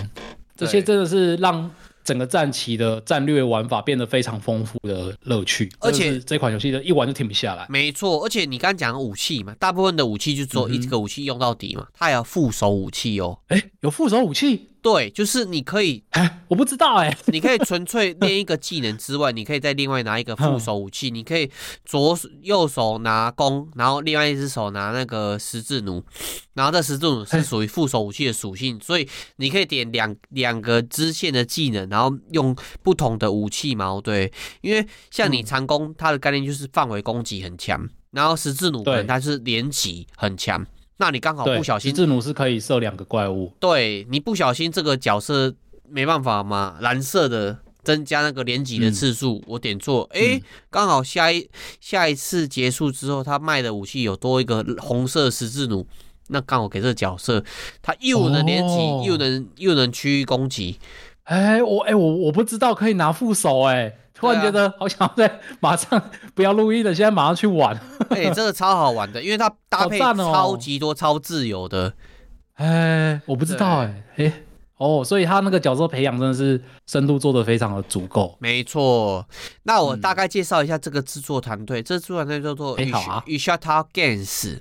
这些真的是让整个战棋的战略玩法变得非常丰富的乐趣，而且这款游戏的一玩就停不下来。没错，而且你刚刚讲武器嘛，大部分的武器就只有一个武器用到底嘛，它还有副手武器哦。哎，有副手武器？对，就是你可以，哎，我不知道哎，<laughs> 你可以纯粹练一个技能之外，你可以再另外拿一个副手武器，你可以左右手拿弓，然后另外一只手拿那个十字弩，然后这十字弩是属于副手武器的属性，所以你可以点两两个支线的技能，然后用不同的武器嘛，对，因为像你长弓，它的概念就是范围攻击很强，然后十字弩可能它是连击很强。那你刚好不小心，十字弩是可以射两个怪物。对，你不小心这个角色没办法嘛，蓝色的增加那个连击的次数，嗯、我点错，哎、欸，刚、嗯、好下一下一次结束之后，他卖的武器有多一个红色十字弩，那刚好给这个角色，他又能连击、哦，又能又能区域攻击。哎、欸，我哎、欸、我我不知道可以拿副手哎、欸，突然觉得好想在马上不要录音了，现在马上去玩。哎、欸，这个超好玩的，因为它搭配超级多、超自由的。哎、欸，我不知道哎、欸，哎、欸、哦，所以他那个角色培养真的是深度做的非常的足够。没错，那我大概介绍一下这个制作团队、嗯，这制作团队叫做 Yushata Games。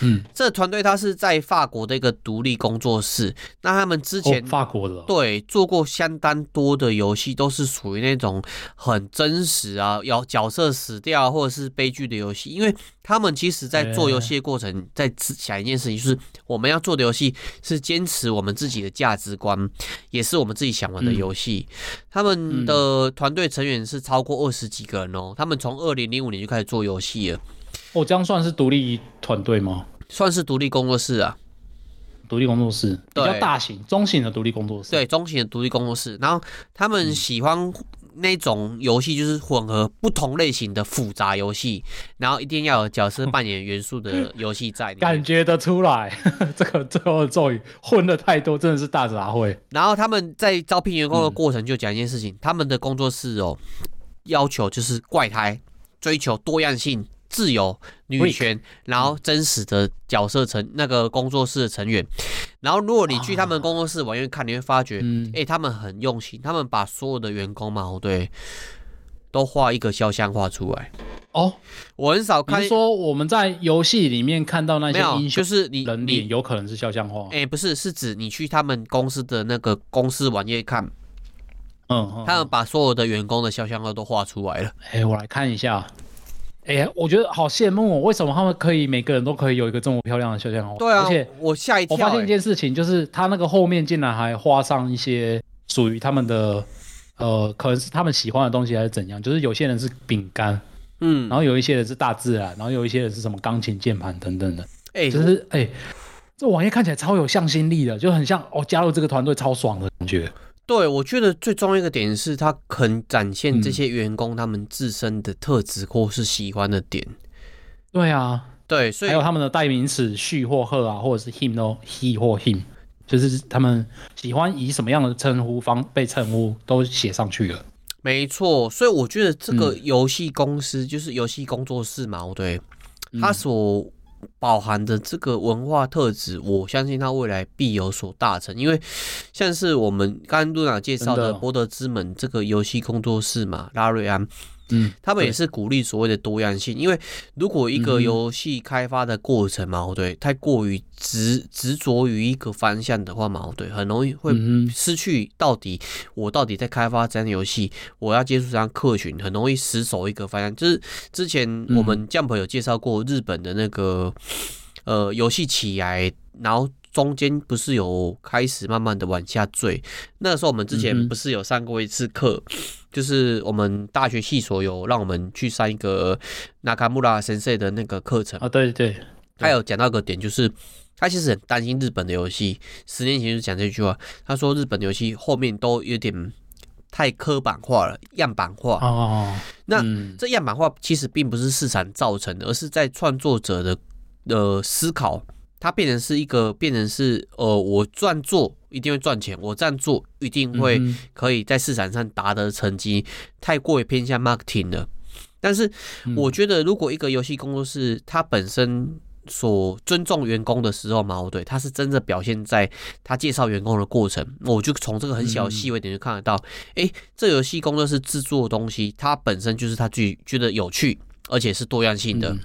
嗯，这团队他是在法国的一个独立工作室。那他们之前、哦、法国的对做过相当多的游戏，都是属于那种很真实啊，要角色死掉或者是悲剧的游戏。因为他们其实在做游戏的过程，在想一件事情，就是我们要做的游戏是坚持我们自己的价值观，也是我们自己想玩的游戏。他们的团队成员是超过二十几个人哦。他们从二零零五年就开始做游戏了。哦，这样算是独立团队吗？算是独立工作室啊，独立工作室比较大型、中型的独立工作室。对，中型的独立工作室。然后他们喜欢那种游戏，就是混合不同类型的复杂游戏，然后一定要有角色扮演元素的 <laughs> 游戏在里面。感觉得出来，<laughs> 这个最后的咒语混的太多，真的是大杂烩。然后他们在招聘员工的过程就讲一件事情，嗯、他们的工作室哦，要求就是怪胎，追求多样性。自由、女权，然后真实的角色成那个工作室的成员，然后如果你去他们工作室玩，看你会发觉，哎、嗯欸，他们很用心，他们把所有的员工嘛，对，都画一个肖像画出来。哦，我很少看说我们在游戏里面看到那些英雄，就是你人脸有可能是肖像画。哎、欸，不是，是指你去他们公司的那个公司网页看，嗯，他们把所有的员工的肖像画都画出来了。哎、欸，我来看一下。哎、欸，我觉得好羡慕哦！为什么他们可以每个人都可以有一个这么漂亮的肖像画？对啊，而且我吓一跳、欸，我发现一件事情，就是他那个后面竟然还画上一些属于他们的，呃，可能是他们喜欢的东西还是怎样？就是有些人是饼干，嗯，然后有一些人是大自然，然后有一些人是什么钢琴键盘等等的。哎、欸，就是哎、欸，这网页看起来超有向心力的，就很像哦，加入这个团队超爽的感觉。对，我觉得最重要一个点是，他肯展现这些员工他们自身的特质或是喜欢的点。嗯、对啊，对，所以还有他们的代名词 she 或 her 啊，或者是 him 哦，he 或 him，就是他们喜欢以什么样的称呼方被称呼都写上去了。没错，所以我觉得这个游戏公司、嗯、就是游戏工作室嘛，对，他所。饱含的这个文化特质，我相信它未来必有所大成。因为像是我们刚刚露娜介绍的《博德之门》这个游戏工作室嘛，拉瑞安。嗯，他们也是鼓励所谓的多样性，因为如果一个游戏开发的过程嘛，对，太过于执执着于一个方向的话嘛，对，很容易会失去到底我到底在开发这样的游戏，我要接触这样客群，很容易死守一个方向。就是之前我们 Jump 有介绍过日本的那个呃游戏起来，然后。中间不是有开始慢慢的往下坠，那时候我们之前不是有上过一次课，嗯、就是我们大学系所有让我们去上一个纳卡穆拉先生的那个课程。啊，对对，他有讲到一个点，就是他其实很担心日本的游戏，十年前就讲这句话，他说日本游戏后面都有点太刻板化了，样板化。哦，那、嗯、这样板化其实并不是市场造成的，而是在创作者的呃思考。它变成是一个，变成是呃，我这样做一定会赚钱，我这样做一定会可以在市场上达得成绩，太过于偏向 marketing 了。但是我觉得，如果一个游戏工作室它本身所尊重员工的时候嘛，对，它是真的表现在他介绍员工的过程，我就从这个很小的细微点就看得到，诶，这游戏工作室制作的东西，它本身就是他自己觉得有趣，而且是多样性的。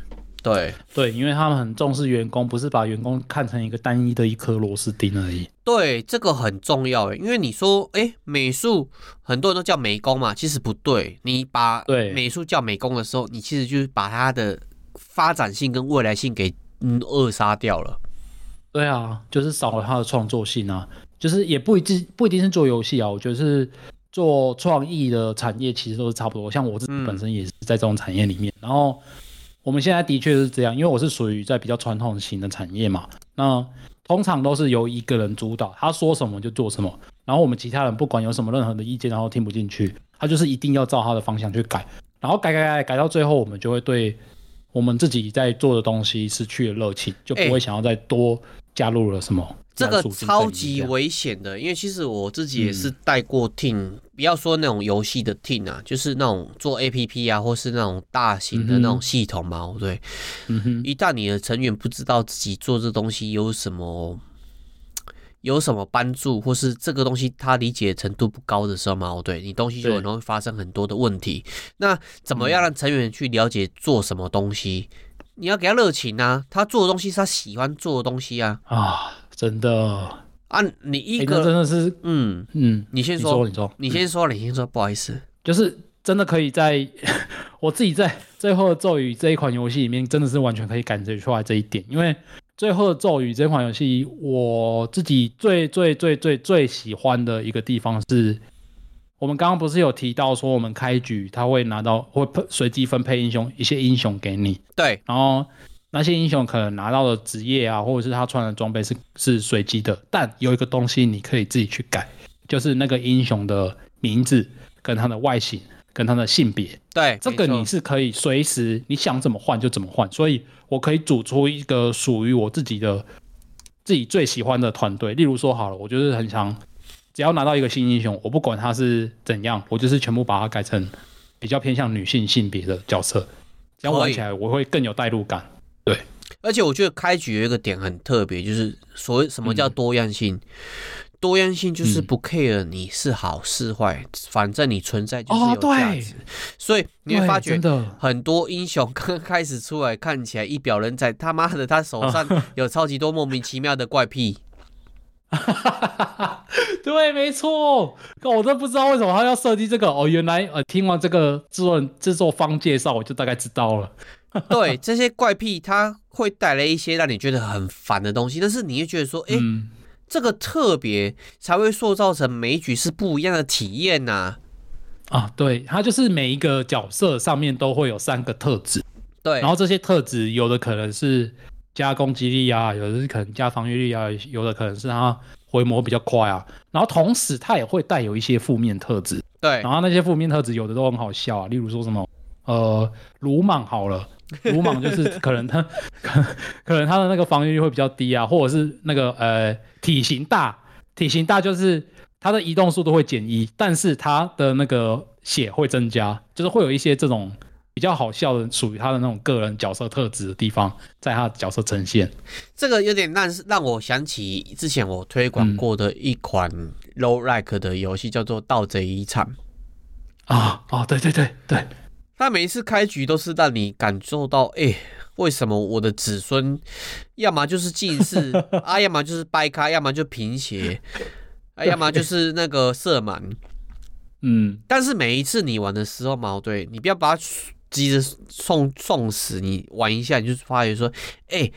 对对，因为他们很重视员工，不是把员工看成一个单一的一颗螺丝钉而已。对，这个很重要诶，因为你说，哎，美术很多人都叫美工嘛，其实不对。你把美术叫美工的时候，你其实就是把它的发展性跟未来性给嗯扼杀掉了。对啊，就是少了它的创作性啊。就是也不一定不一定是做游戏啊，我觉得是做创意的产业其实都是差不多。像我自己本身也是在这种产业里面，嗯、然后。我们现在的确是这样，因为我是属于在比较传统型的产业嘛，那通常都是由一个人主导，他说什么就做什么。然后我们其他人不管有什么任何的意见，然后听不进去，他就是一定要照他的方向去改，然后改改改改到最后，我们就会对我们自己在做的东西失去了热情，就不会想要再多加入了什么。欸这个超级危险的，因为其实我自己也是带过 team，嗯，不要说那种游戏的 team 啊，就是那种做 APP 啊，或是那种大型的那种系统嘛，嗯、对。嗯哼，一旦你的成员不知道自己做这东西有什么有什么帮助，或是这个东西他理解程度不高的时候嘛，对，你东西就很容易发生很多的问题。那怎么样让成员去了解做什么东西？你要给他热情啊，他做的东西是他喜欢做的东西啊。啊。真的。啊，你一个、欸、真的是，嗯嗯，你先说，你说，你说，你先说，你先说，不好意思，就是真的可以在 <laughs> 我自己在最后的咒语这一款游戏里面，真的是完全可以感觉出来这一点，因为最后的咒语这款游戏，我自己最最最最最喜欢的一个地方是，我们刚刚不是有提到说，我们开局他会拿到会随机分配英雄一些英雄给你，对，然后。那些英雄可能拿到的职业啊，或者是他穿的装备是是随机的，但有一个东西你可以自己去改，就是那个英雄的名字跟他的外形跟他的性别。对，这个你是可以随时你想怎么换就怎么换，所以我可以组出一个属于我自己的自己最喜欢的团队。例如说好了，我就是很想只要拿到一个新英雄，我不管他是怎样，我就是全部把它改成比较偏向女性性别的角色，这样玩起来我会更有代入感。对，而且我觉得开局有一个点很特别，就是所谓什么叫多样性？嗯、多样性就是不 care 你是好是坏，嗯、反正你存在就是有价值。哦、所以你会发觉，很多英雄刚开始出来看起来一表人才，他妈的他手上 <laughs> 有超级多莫名其妙的怪癖。<laughs> 对，没错，我都不知道为什么他要设计这个。哦，原来呃，听完这个制作制作方介绍，我就大概知道了。<laughs> 对，这些怪癖，它会带来一些让你觉得很烦的东西，但是你又觉得说，哎、嗯，这个特别才会塑造成每一局是不一样的体验呐、啊。啊，对，它就是每一个角色上面都会有三个特质，对，然后这些特质有的可能是加攻击力啊，有的是可能加防御力啊，有的可能是它回魔比较快啊，然后同时它也会带有一些负面特质，对，然后那些负面特质有的都很好笑啊，例如说什么，呃，鲁莽好了。鲁莽就是 <laughs> 可能它可可能它的那个防御力会比较低啊，或者是那个呃体型大，体型大就是它的移动速度会减一，但是它的那个血会增加，就是会有一些这种比较好笑的属于他的那种个人角色特质的地方，在他的角色呈现。这个有点让让我想起之前我推广过的一款 roguelike 的游戏，叫做《盗贼遗产》啊啊，对对对对。他每一次开局都是让你感受到，哎、欸，为什么我的子孙要么就是近视 <laughs> 啊，要么就是掰开，要么就贫血，啊，要么就是那个色盲。嗯，但是每一次你玩的时候嘛，对，你不要把它急着送送死，你玩一下你就发觉说，哎、欸，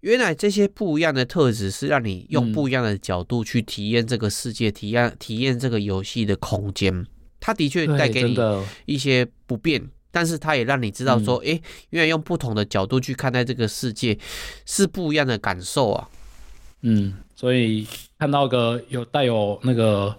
原来这些不一样的特质是让你用不一样的角度去体验这个世界，体验体验这个游戏的空间。它的确带给你一些不便，但是它也让你知道说，哎、嗯，原来用不同的角度去看待这个世界是不一样的感受啊。嗯，所以看到个有带有那个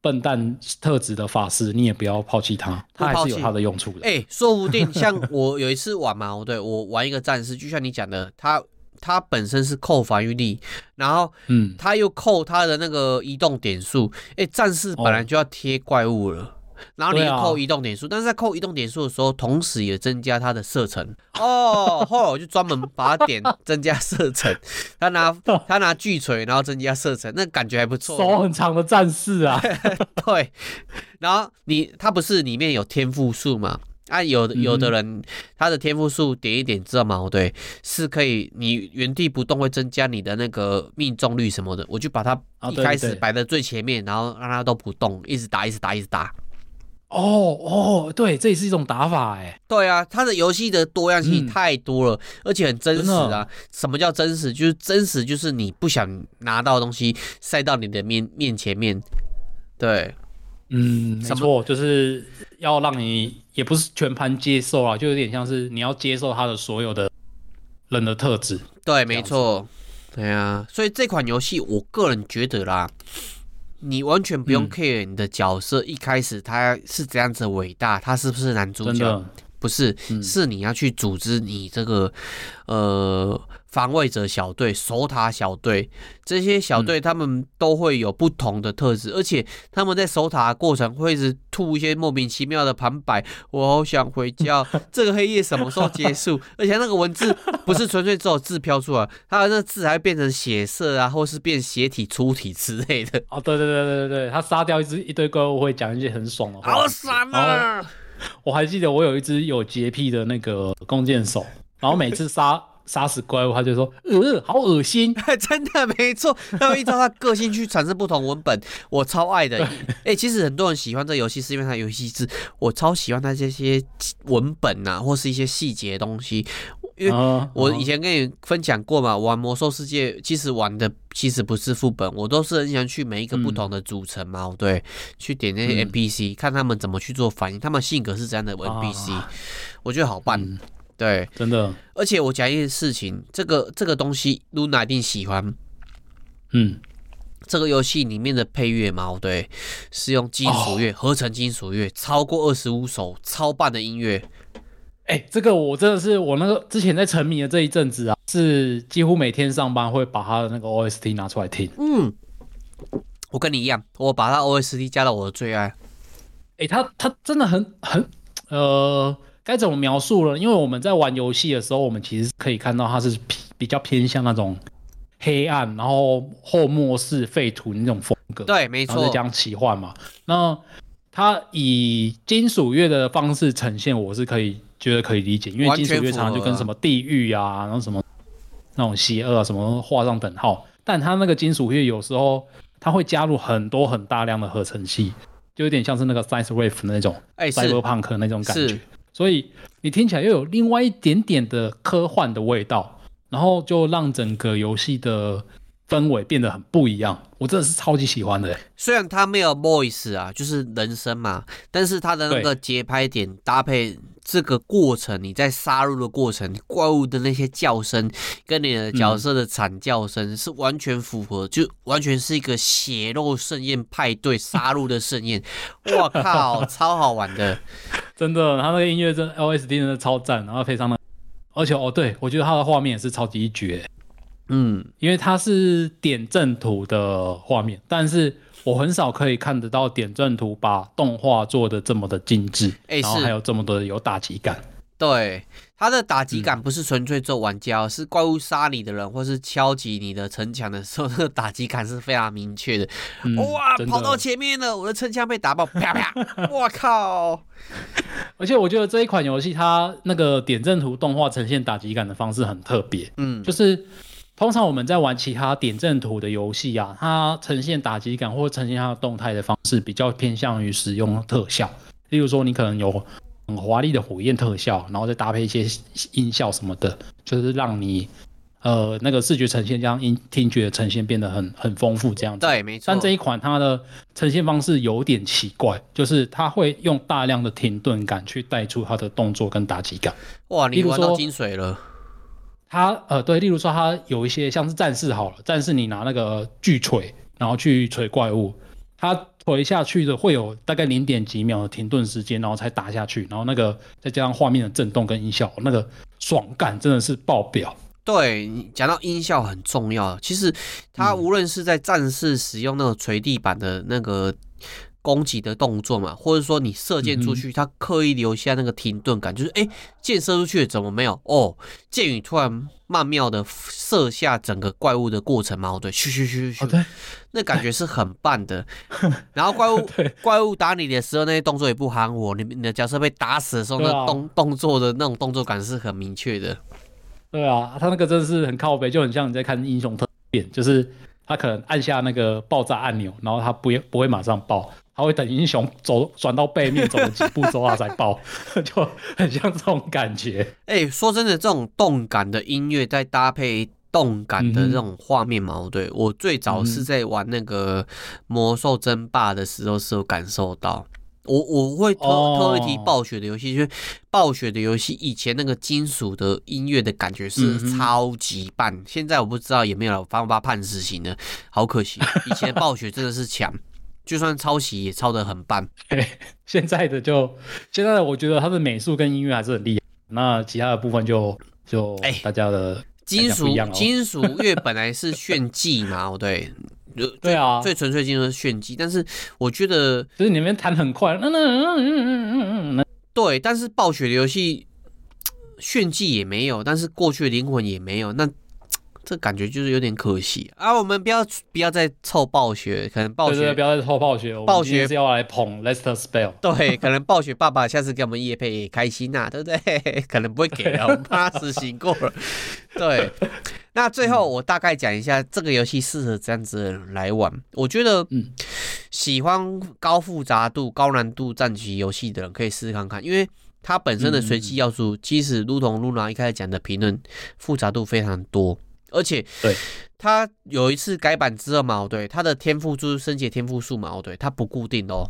笨蛋特质的法师，你也不要抛弃他，他还是有他的用处的。哎，说不定像我有一次玩嘛，<laughs> 对，我玩一个战士，就像你讲的，他他本身是扣防御力，然后嗯，他又扣他的那个移动点数，哎，战士本来就要贴怪物了。哦然后你扣移动点数，啊、但是在扣移动点数的时候，同时也增加它的射程哦。后来我就专门把它点 <laughs> 增加射程，他拿他拿巨锤，然后增加射程，那感觉还不错。手很长的战士啊，<laughs> 对。然后你他不是里面有天赋数吗？啊，有的有的人他的天赋数点一点知道吗？对，是可以你原地不动会增加你的那个命中率什么的。我就把它一开始摆在最前面，然后让它都不动，一直打，一直打，一直打。哦哦，对，这也是一种打法哎。对啊，它的游戏的多样性太多了，嗯、而且很真实啊。什么叫真实？就是真实，就是你不想拿到的东西塞到你的面面前面。对，嗯，没错，就是要让你也不是全盘接受啊，就有点像是你要接受它的所有的人的特质。对，没错。对啊，所以这款游戏，我个人觉得啦。你完全不用 care 你的角色一开始他是这样子伟大，他是不是男主角？不是，是你要去组织你这个呃防卫者小队、守塔小队，这些小队他们都会有不同的特质，而且他们在守塔的过程会一直吐一些莫名其妙的旁白。我好想回家，<laughs> 这个黑夜什么时候结束？而且那个文字不是纯粹只有字飘出来，它的那个字还会变成血色啊，或是变血体、粗体之类的。哦，对对对对对对，他杀掉一只一堆怪物会讲一些很爽的话，好爽啊！<laughs> 我还记得我有一只有洁癖的那个弓箭手，然后每次杀杀死怪物，他就说呃，好恶心，<laughs> 真的没错。他会依照他个性去产生不同文本，<laughs> 我超爱的。哎、欸，其实很多人喜欢这个游戏是因为它游戏是，我超喜欢它这些文本啊，或是一些细节的东西。因为我以前跟你分享过嘛，玩魔兽世界其实玩的其实不是副本，我都是很想去每一个不同的组成嘛，对，去点那些 NPC，看他们怎么去做反应，他们性格是这样的 NPC，我觉得好棒，对，真的。而且我讲一件事情，这个这个东西，Luna 一定喜欢，嗯，这个游戏里面的配乐嘛，对，是用金属乐，合成金属乐，超过二十五首，超棒的音乐。哎、欸，这个我真的是我那个之前在沉迷的这一阵子啊，是几乎每天上班会把他的那个 OST 拿出来听。嗯，我跟你一样，我把他 OST 加到我的最爱。哎、欸，他他真的很很呃，该怎么描述呢？因为我们在玩游戏的时候，我们其实可以看到它是比较偏向那种黑暗，然后后末世废土那种风格。对，没错，是这样奇幻嘛。那它以金属乐的方式呈现，我是可以。觉得可以理解，因为金属乐常常就跟什么地狱啊，然后什么那种邪恶啊什么画上等号。但它那个金属乐有时候它会加入很多很大量的合成器，就有点像是那个 Science Wave 的那种，哎，Cyberpunk 那种感觉。所以你听起来又有另外一点点的科幻的味道，然后就让整个游戏的氛围变得很不一样。我真的是超级喜欢的。虽然它没有 voice 啊，就是人声嘛，但是它的那个节拍点搭配。这个过程，你在杀戮的过程，怪物的那些叫声，跟你的角色的惨叫声是完全符合，就完全是一个血肉盛宴派对，杀戮的盛宴。<laughs> 我靠，超好玩的，<laughs> 真的，他那个音乐真 LSD 真的超赞，然后配上那，而且哦，对，我觉得他的画面也是超级绝，嗯，因为它是点阵图的画面，但是。我很少可以看得到点阵图把动画做的这么的精致，欸，然后还有这么多的有打击感。对，它的打击感不是纯粹做玩家，嗯，是怪物杀你的人，或是敲击你的城墙的时候，那个打击感是非常明确的，嗯。哇，跑到前面了，我的城墙被打爆，啪啪！我靠！<laughs> 而且我觉得这一款游戏它那个点阵图动画呈现打击感的方式很特别，嗯，就是。通常我们在玩其他点阵图的游戏啊，它呈现打击感或呈现它的动态的方式比较偏向于使用特效。例如说，你可能有很华丽的火焰特效，然后再搭配一些音效什么的，就是让你呃那个视觉呈现这样音听觉的呈现变得很很丰富这样子。对，没错。但这一款它的呈现方式有点奇怪，就是它会用大量的停顿感去带出它的动作跟打击感。哇，你玩到精髓了。他呃对，例如说他有一些像是战士好了，战士你拿那个巨锤，然后去锤怪物，他锤下去的会有大概零点几秒的停顿时间，然后才打下去，然后那个再加上画面的震动跟音效，那个爽感真的是爆表。对你，讲到音效很重要，其实他无论是在战士使用那个锤地板的那个。攻击的动作嘛，或者说你射箭出去，他刻意留下那个停顿感，就是哎，箭射出去怎么没有？哦，箭雨突然曼妙的射下整个怪物的过程嘛，对，咻咻咻咻咻，那感觉是很棒的。<laughs> 然后怪物 <laughs> 怪物打你的时候，那些动作也不含糊，你你的角色被打死的时候，那动动作的那种动作感是很明确的。对啊，他那个真的是很靠背，就很像你在看英雄特变，就是他可能按下那个爆炸按钮，然后他不会不会马上爆。他会等英雄走转到背面走了几步之后他才爆，<laughs> 就很像这种感觉。哎、欸，说真的，这种动感的音乐再搭配动感的这种画面嘛，对、嗯、我最早是在玩那个魔兽争霸的时候是有感受到。我我会特特意提暴雪的游戏，因为暴雪的游戏以前那个金属的音乐的感觉是超级棒。现在我不知道有没有了，反正把它判死刑了，好可惜。以前暴雪真的是强。<laughs> 就算抄袭也抄得很棒。<laughs> 对，现在的就现在的我觉得他的美术跟音乐还是很厉害，那其他的部分就就大家的、欸、金属金属乐本来是炫技嘛，对。对啊，最纯粹金属是炫技，但是我觉得就是你们弹很快，嗯嗯嗯嗯嗯嗯嗯，对，但是暴雪的游戏炫技也没有，但是过去的灵魂也没有，那。这感觉就是有点可惜啊！我们不要不要再凑暴雪，可能暴雪不要再凑暴雪，暴雪是要来捧 Last Spell。<laughs> 对，可能暴雪爸爸下次给我们夜配也开心呐、啊，对不对？<laughs> 可能不会给了，我们怕他实行过了。对，那最后我大概讲一下这个游戏适合这样子的人来玩。我觉得，嗯，喜欢高复杂度、高难度战棋游戏的人可以试试看看，因为它本身的随机要素，即使如同露娜一开始讲的评论，复杂度非常多。而且，对，他有一次改版之后嘛，对，他的天赋就是升级天赋数嘛，对，它不固定哦。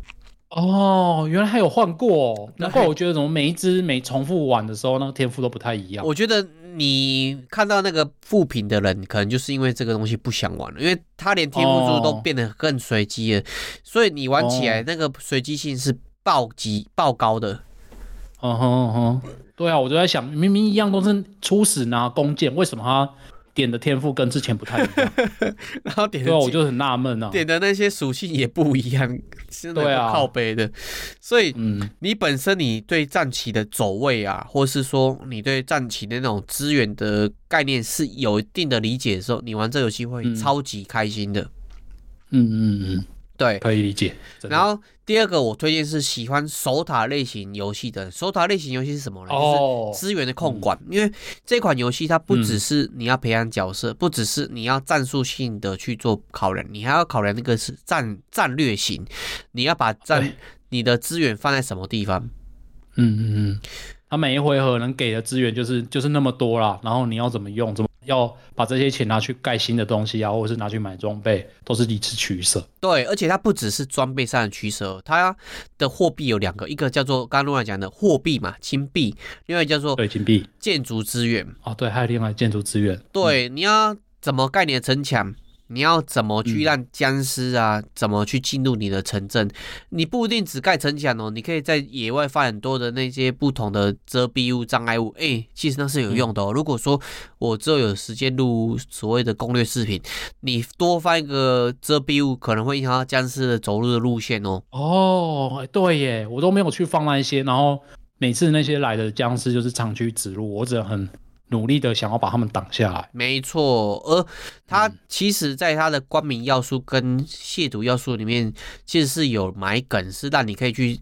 哦，原来还有换过，难怪我觉得怎么每一只每重复玩的时候，那个天赋都不太一样。我觉得你看到那个负评的人，可能就是因为这个东西不想玩了，因为他连天赋珠都变得更随机了，所以你玩起来那个随机性是暴击爆高的。嗯哼嗯哼，对啊，我就在想，明明一样都是初始拿弓箭，为什么他？点的天赋跟之前不太一样，<laughs> 然后点的，对啊，我就很纳闷啊，点的那些属性也不一样，是那个靠背的，所以，嗯，你本身你对战旗的走位啊，或是说你对战旗的那种资源的概念是有一定的理解的时候，你玩这游戏会超级开心的，嗯嗯嗯。对，可以理解。然后第二个，我推荐是喜欢守塔类型游戏的。守塔类型游戏是什么呢？哦，就是资源的控管。嗯、因为这款游戏它不只是你要培养角色，嗯、不只是你要战术性的去做考量，你还要考量那个是战战略型。你要把战你的资源放在什么地方？嗯嗯嗯。他每一回合能给的资源就是就是那么多啦，然后你要怎么用，怎么要把这些钱拿去盖新的东西啊，或者是拿去买装备，都是一次取舍。对，而且它不只是装备上的取舍，它的货币有两个，一个叫做刚刚露娜讲的货币嘛，金币，另外叫做对金币建筑资源哦，对，还有另外建筑资源。对，你要怎么盖你的城墙？你要怎么去让僵尸啊？嗯、怎么去进入你的城镇？你不一定只盖城墙哦，你可以在野外放很多的那些不同的遮蔽物、障碍物。哎、欸，其实那是有用的哦。嗯、如果说我之后有时间录所谓的攻略视频，你多放一个遮蔽物，可能会影响到僵尸的走路的路线哦。哦，对耶，我都没有去放那一些，然后每次那些来的僵尸就是长驱直入，我只能很。努力的想要把他们挡下来，没错。而他其实，在他的光明要素跟亵渎要素里面，其实是有埋梗，是让你可以去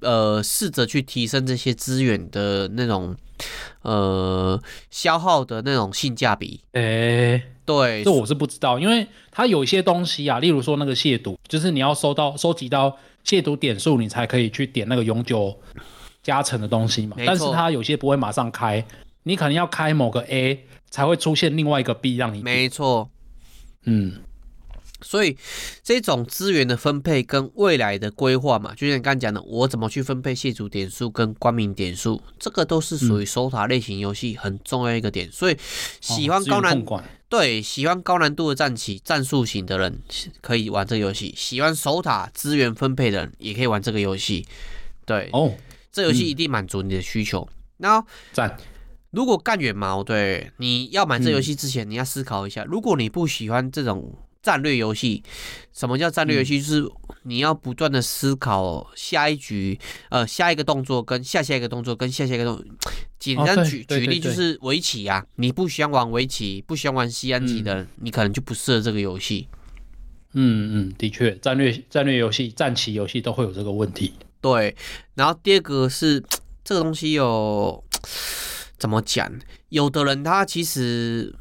呃试着去提升这些资源的那种呃消耗的那种性价比。诶、欸，对，这我是不知道，因为它有一些东西啊，例如说那个亵渎，就是你要收到收集到亵渎点数，你才可以去点那个永久加成的东西嘛。但是它有些不会马上开。你可能要开某个 A 才会出现另外一个 B 让你。没错，嗯，所以这种资源的分配跟未来的规划嘛，就像你刚刚讲的，我怎么去分配亵渎点数跟光明点数，这个都是属于守塔类型游戏很重要一个点。所以喜欢高难、哦、对喜欢高难度的战棋战术型的人可以玩这个游戏，喜欢守塔资源分配的人也可以玩这个游戏。对哦，这游戏一定满足你的需求。然后赞。如果干远毛，对，你要买这游戏之前，你要思考一下。嗯、如果你不喜欢这种战略游戏，什么叫战略游戏？嗯、就是你要不断的思考下一局，呃，下一个动作跟下下一个动作跟下下一个动作。简单举、哦、举例就是围棋啊，你不喜欢玩围棋，不喜欢玩西安棋的，嗯、你可能就不适合这个游戏。嗯嗯，的确，战略战略游戏、战棋游戏都会有这个问题。对，然后第二个是这个东西有。怎么讲？有的人他其实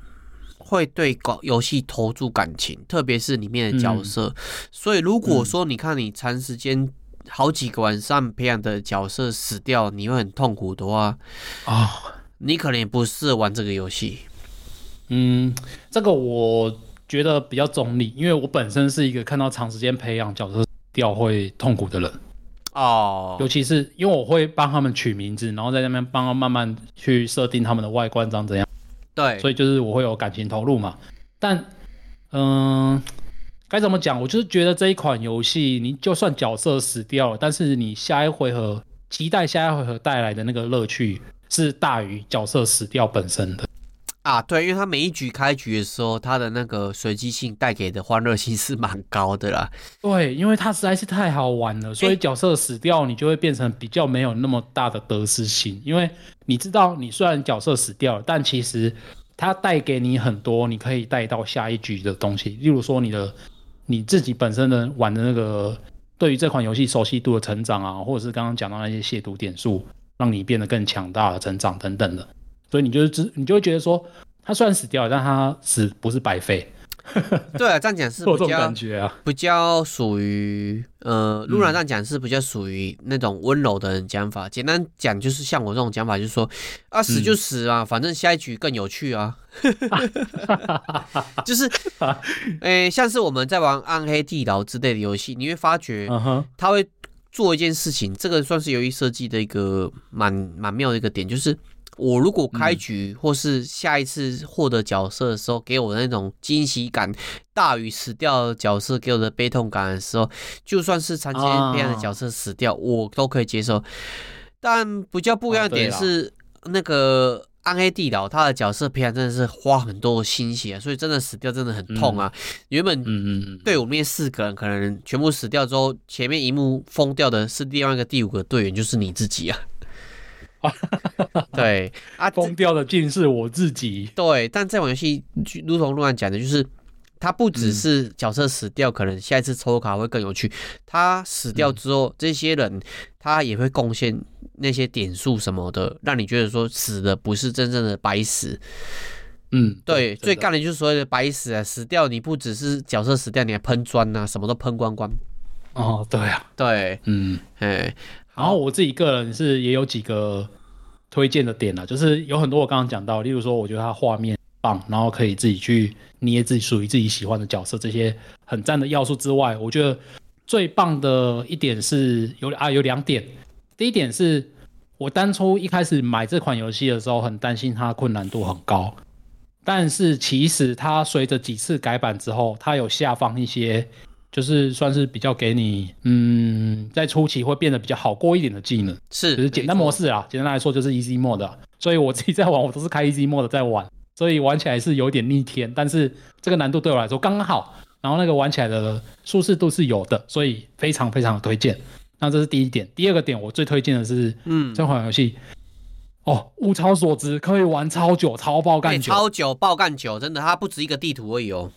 会对搞游戏投注感情，特别是里面的角色。嗯、所以如果说你看你长时间好几个晚上培养的角色死掉，你会很痛苦的话，啊、哦，你可能也不适合玩这个游戏。嗯，这个我觉得比较中立，因为我本身是一个看到长时间培养角色掉会痛苦的人。哦，尤其是因为我会帮他们取名字，然后在那边帮他慢慢去设定他们的外观长怎样。对，所以就是我会有感情投入嘛。但，嗯、呃，该怎么讲？我就是觉得这一款游戏，你就算角色死掉了，但是你下一回合期待下一回合带来的那个乐趣是大于角色死掉本身的。啊，对，因为他每一局开局的时候，他的那个随机性带给的欢乐性是蛮高的啦。对，因为他实在是太好玩了，所以角色死掉，你就会变成比较没有那么大的得失心。因为你知道，你虽然角色死掉了，但其实它带给你很多你可以带到下一局的东西。例如说，你的你自己本身的玩的那个对于这款游戏熟悉度的成长啊，或者是刚刚讲到那些亵渎点数，让你变得更强大的成长等等的。所以你就是知，你就会觉得说，他虽然死掉了，但他死不是白费。<laughs> 对啊，这样讲是比较，感觉啊，比较属于呃，路然这样讲是比较属于那种温柔的人讲法。嗯、简单讲就是像我这种讲法，就是说啊，死就死啊，嗯、反正下一局更有趣啊。<laughs> 就是，诶、欸，像是我们在玩《暗黑地牢》之类的游戏，你会发觉，他会做一件事情，这个算是游戏设计的一个蛮蛮妙的一个点，就是。我如果开局或是下一次获得角色的时候，给我的那种惊喜感大于死掉的角色给我的悲痛感的时候，就算是残疾人变的角色死掉，我都可以接受。但比较不一样的点是，那个暗黑地牢，他的角色平常真的是花很多心血，啊所以真的死掉真的很痛啊。原本队伍面四个人可能全部死掉之后，前面一幕疯掉的是另外一个第五个队员，就是你自己啊。<laughs> 对 <laughs> 啊，疯掉的竟是我自己。对，但这款游戏如同路安讲的，就是它不只是角色死掉，嗯、可能下一次抽卡会更有趣。他死掉之后，嗯、这些人他也会贡献那些点数什么的，让你觉得说死的不是真正的白死。嗯，对，最干的就是所谓的白死啊，死掉你不只是角色死掉，你还喷砖啊，什么都喷光光。哦，对啊，对，嗯，哎。然后我自己个人是也有几个推荐的点啦，就是有很多我刚刚讲到，例如说我觉得它画面棒，然后可以自己去捏自己属于自己喜欢的角色，这些很赞的要素之外，我觉得最棒的一点是有啊有两点，第一点是我当初一开始买这款游戏的时候很担心它困难度很高，但是其实它随着几次改版之后，它有下放一些。就是算是比较给你，嗯，在初期会变得比较好过一点的技能，是，就是简单模式啊。简单来说就是 easy mode，所以我自己在玩，我都是开 easy mode 在玩，所以玩起来是有点逆天，但是这个难度对我来说刚刚好，然后那个玩起来的舒适度是有的，所以非常非常的推荐。那这是第一点，第二个点我最推荐的是，嗯，这款游戏，哦，物超所值，可以玩超久，超爆干久，超久爆干久，真的，它不止一个地图而已哦。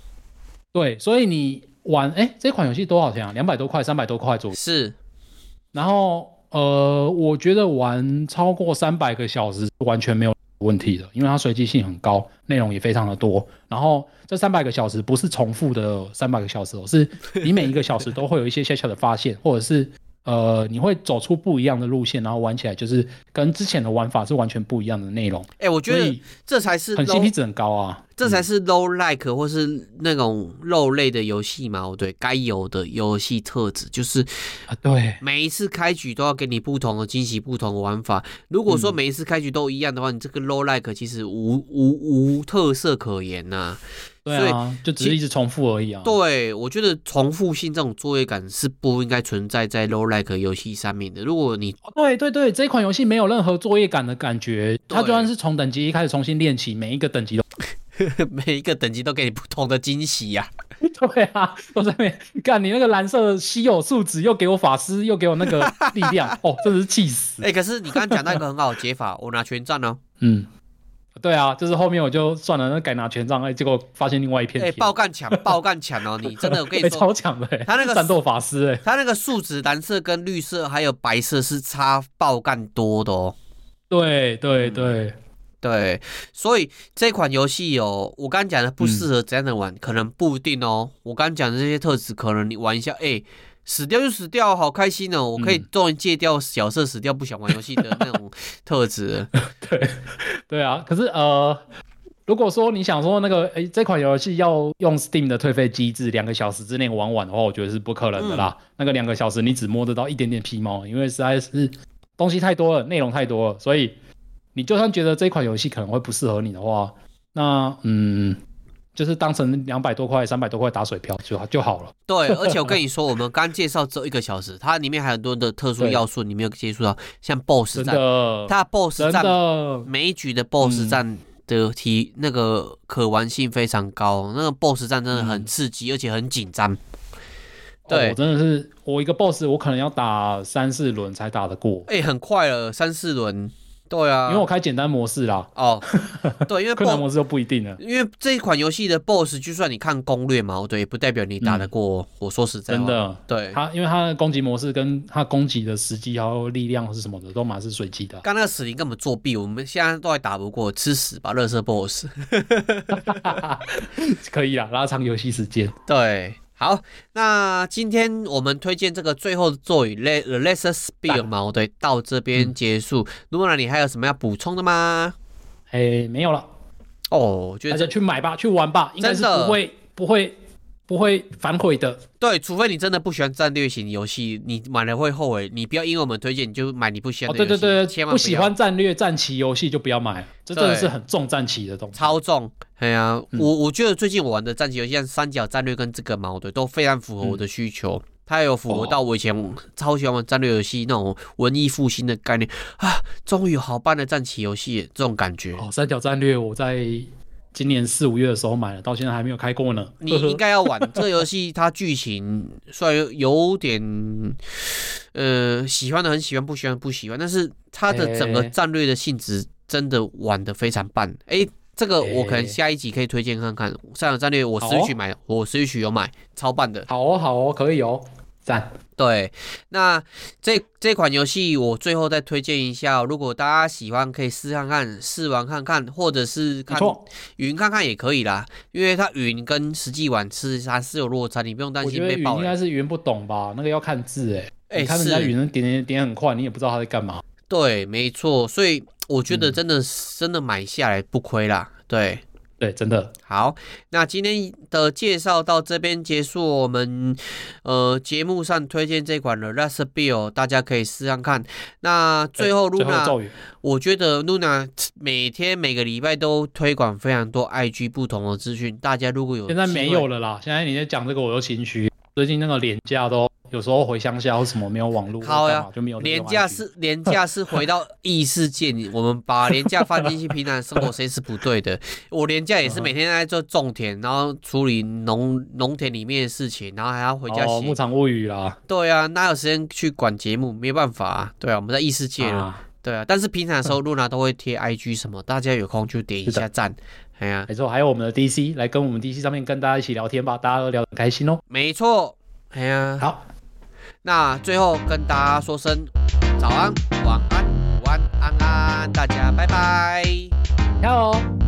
对，所以你。玩哎，这款游戏多少钱啊？两百多块，三百多块左右。是，然后呃，我觉得玩超过三百个小时完全没有问题的，因为它随机性很高，内容也非常的多。然后这三百个小时不是重复的三百个小时哦，是 <laughs> 你每一个小时都会有一些小小的发现，或者是。呃，你会走出不一样的路线，然后玩起来就是跟之前的玩法是完全不一样的内容。哎、欸，我觉得这才是很 CP 值很高啊，这才是 low like 或是那种肉类的游戏嘛。对，该有的游戏特质就是啊，对，每一次开局都要给你不同的惊喜，不同的玩法。如果说每一次开局都一样的话，嗯、你这个 low like 其实无无无特色可言呐、啊。对啊，就只是一直重复而已啊。对，我觉得重复性这种作业感是不应该存在在 roguelike 游戏上面的。如果你对对对，这款游戏没有任何作业感的感觉，它就算是从等级一开始重新练起，每一个等级都 <laughs> 每一个等级都给你不同的惊喜呀。对啊，都在那边干你那个蓝色的稀有数值，又给我法师，又给我那个力量，<laughs> 哦，真的是气死。哎、欸，可是你刚刚讲到一个很好的解法，我拿权杖呢。嗯。对啊，就是后面我就算了，那改拿权杖，哎，结果发现另外一片。哎，爆干强，<laughs> 爆干强哦！你真的，我跟你说，超强的。他那个战斗法师，哎，他那个数值蓝色跟绿色还有白色是差爆干多的哦。对对对、嗯、对，所以这款游戏有，我刚刚讲的不适合怎样的玩，嗯、可能不一定哦。我刚刚讲的这些特质，可能你玩一下，哎。死掉就死掉，好开心哦！我可以终于戒掉角色死掉不想玩游戏的那种 <laughs> 特质。<laughs> 对，对啊。可是呃，如果说你想说那个，哎，这款游戏要用 Steam 的退费机制，两个小时之内玩完的话，我觉得是不可能的啦。嗯、那个两个小时你只摸得到一点点皮毛，因为实在是东西太多了，内容太多了，所以你就算觉得这款游戏可能会不适合你的话，那嗯，就是当成两百多块、三百多块打水漂就好就好了。对，而且我跟你说，我们刚介绍只有一个小时，它里面还有很多的特殊要素，你没有接触到，像 BOSS 战，它 BOSS 战每一局的 BOSS 战的题、嗯、那个可玩性非常高，那个 BOSS 战真的很刺激，嗯、而且很紧张。对、哦，我真的是我一个 BOSS，我可能要打三四轮才打得过。哎、欸，很快了，三四轮。对啊，因为我开简单模式啦。哦，对，因为 <laughs> 困难模式就不一定了。因为这一款游戏的 BOSS，就算你看攻略嘛，对，不代表你打得过。嗯、我说实在，真的，对他，因为他的攻击模式跟他攻击的时机还有力量是什么的，都蛮是随机的。刚那个死灵根本作弊，我们现在都还打不过，吃屎吧，乐色 BOSS。<laughs> 可以啦，拉长游戏时间。对。好，那今天我们推荐这个最后的座椅类，The Lesser Spear》嘛，对，到这边结束。如果呢，你还有什么要补充的吗？哎，没有了。哦，觉得大家去买吧，去玩吧，应该是不会不会。不会反悔的，对，除非你真的不喜欢战略型游戏，你买了会后悔。你不要因为我们推荐你就买你不喜欢的。哦，对对对，千万不，不喜欢战略战棋游戏就不要买，这真的是很重战棋的东西，超重。哎呀、啊，嗯、我我觉得最近我玩的战棋游戏，像三角战略跟这个矛盾都非常符合我的需求，嗯、它有符合到我以前超喜欢玩战略游戏那种文艺复兴的概念啊，终于有好办的战棋游戏这种感觉。哦，三角战略我在。今年四五月的时候买了，到现在还没有开过呢。你应该要玩 <laughs> 这个游戏，它剧情虽然有点，呃，喜欢的很喜欢，不喜欢不喜欢，但是它的整个战略的性质真的玩的非常棒。哎、欸，这个我可能下一集可以推荐看看。三角战略我 Switch 买，哦、我 Switch 有买，超棒的。好哦，好哦，可以哦。赞，对，那这这款游戏我最后再推荐一下，如果大家喜欢，可以试看看，试玩看看，或者是看云看看也可以啦，因为它云跟实际玩是还是有落差，你不用担心被爆。应该是云不懂吧？那个要看字哎，哎，看人家云能点点点很快，你也不知道他在干嘛。对，没错，所以我觉得真的、嗯、真的买下来不亏啦，对。对，真的好。那今天的介绍到这边结束，我们呃节目上推荐这款的 Last Bill，大家可以试试看。那最后，Luna，我觉得 Luna 每天每个礼拜都推广非常多 IG 不同的资讯，大家如果有现在没有了啦，现在你在讲这个我又心虚，最近那个廉价都。有时候回乡下或什么没有网络，好呀，就没有。连假是廉价是回到异世界，我们把廉价放进去平常生活，谁是不对的？我廉价也是每天在做种田，然后处理农农田里面的事情，然后还要回家写《牧场物语》啦。对啊，哪有时间去管节目？没办法啊。对啊，我们在异世界了。对啊，但是平常的时候，露娜都会贴 IG 什么，大家有空就点一下赞。哎呀，没错，还有我们的 DC 来跟我们 DC 上面跟大家一起聊天吧，大家都聊得很开心哦。没错，哎呀，好。那最后跟大家说声早安、晚安、晚安、安安，大家拜拜，加油。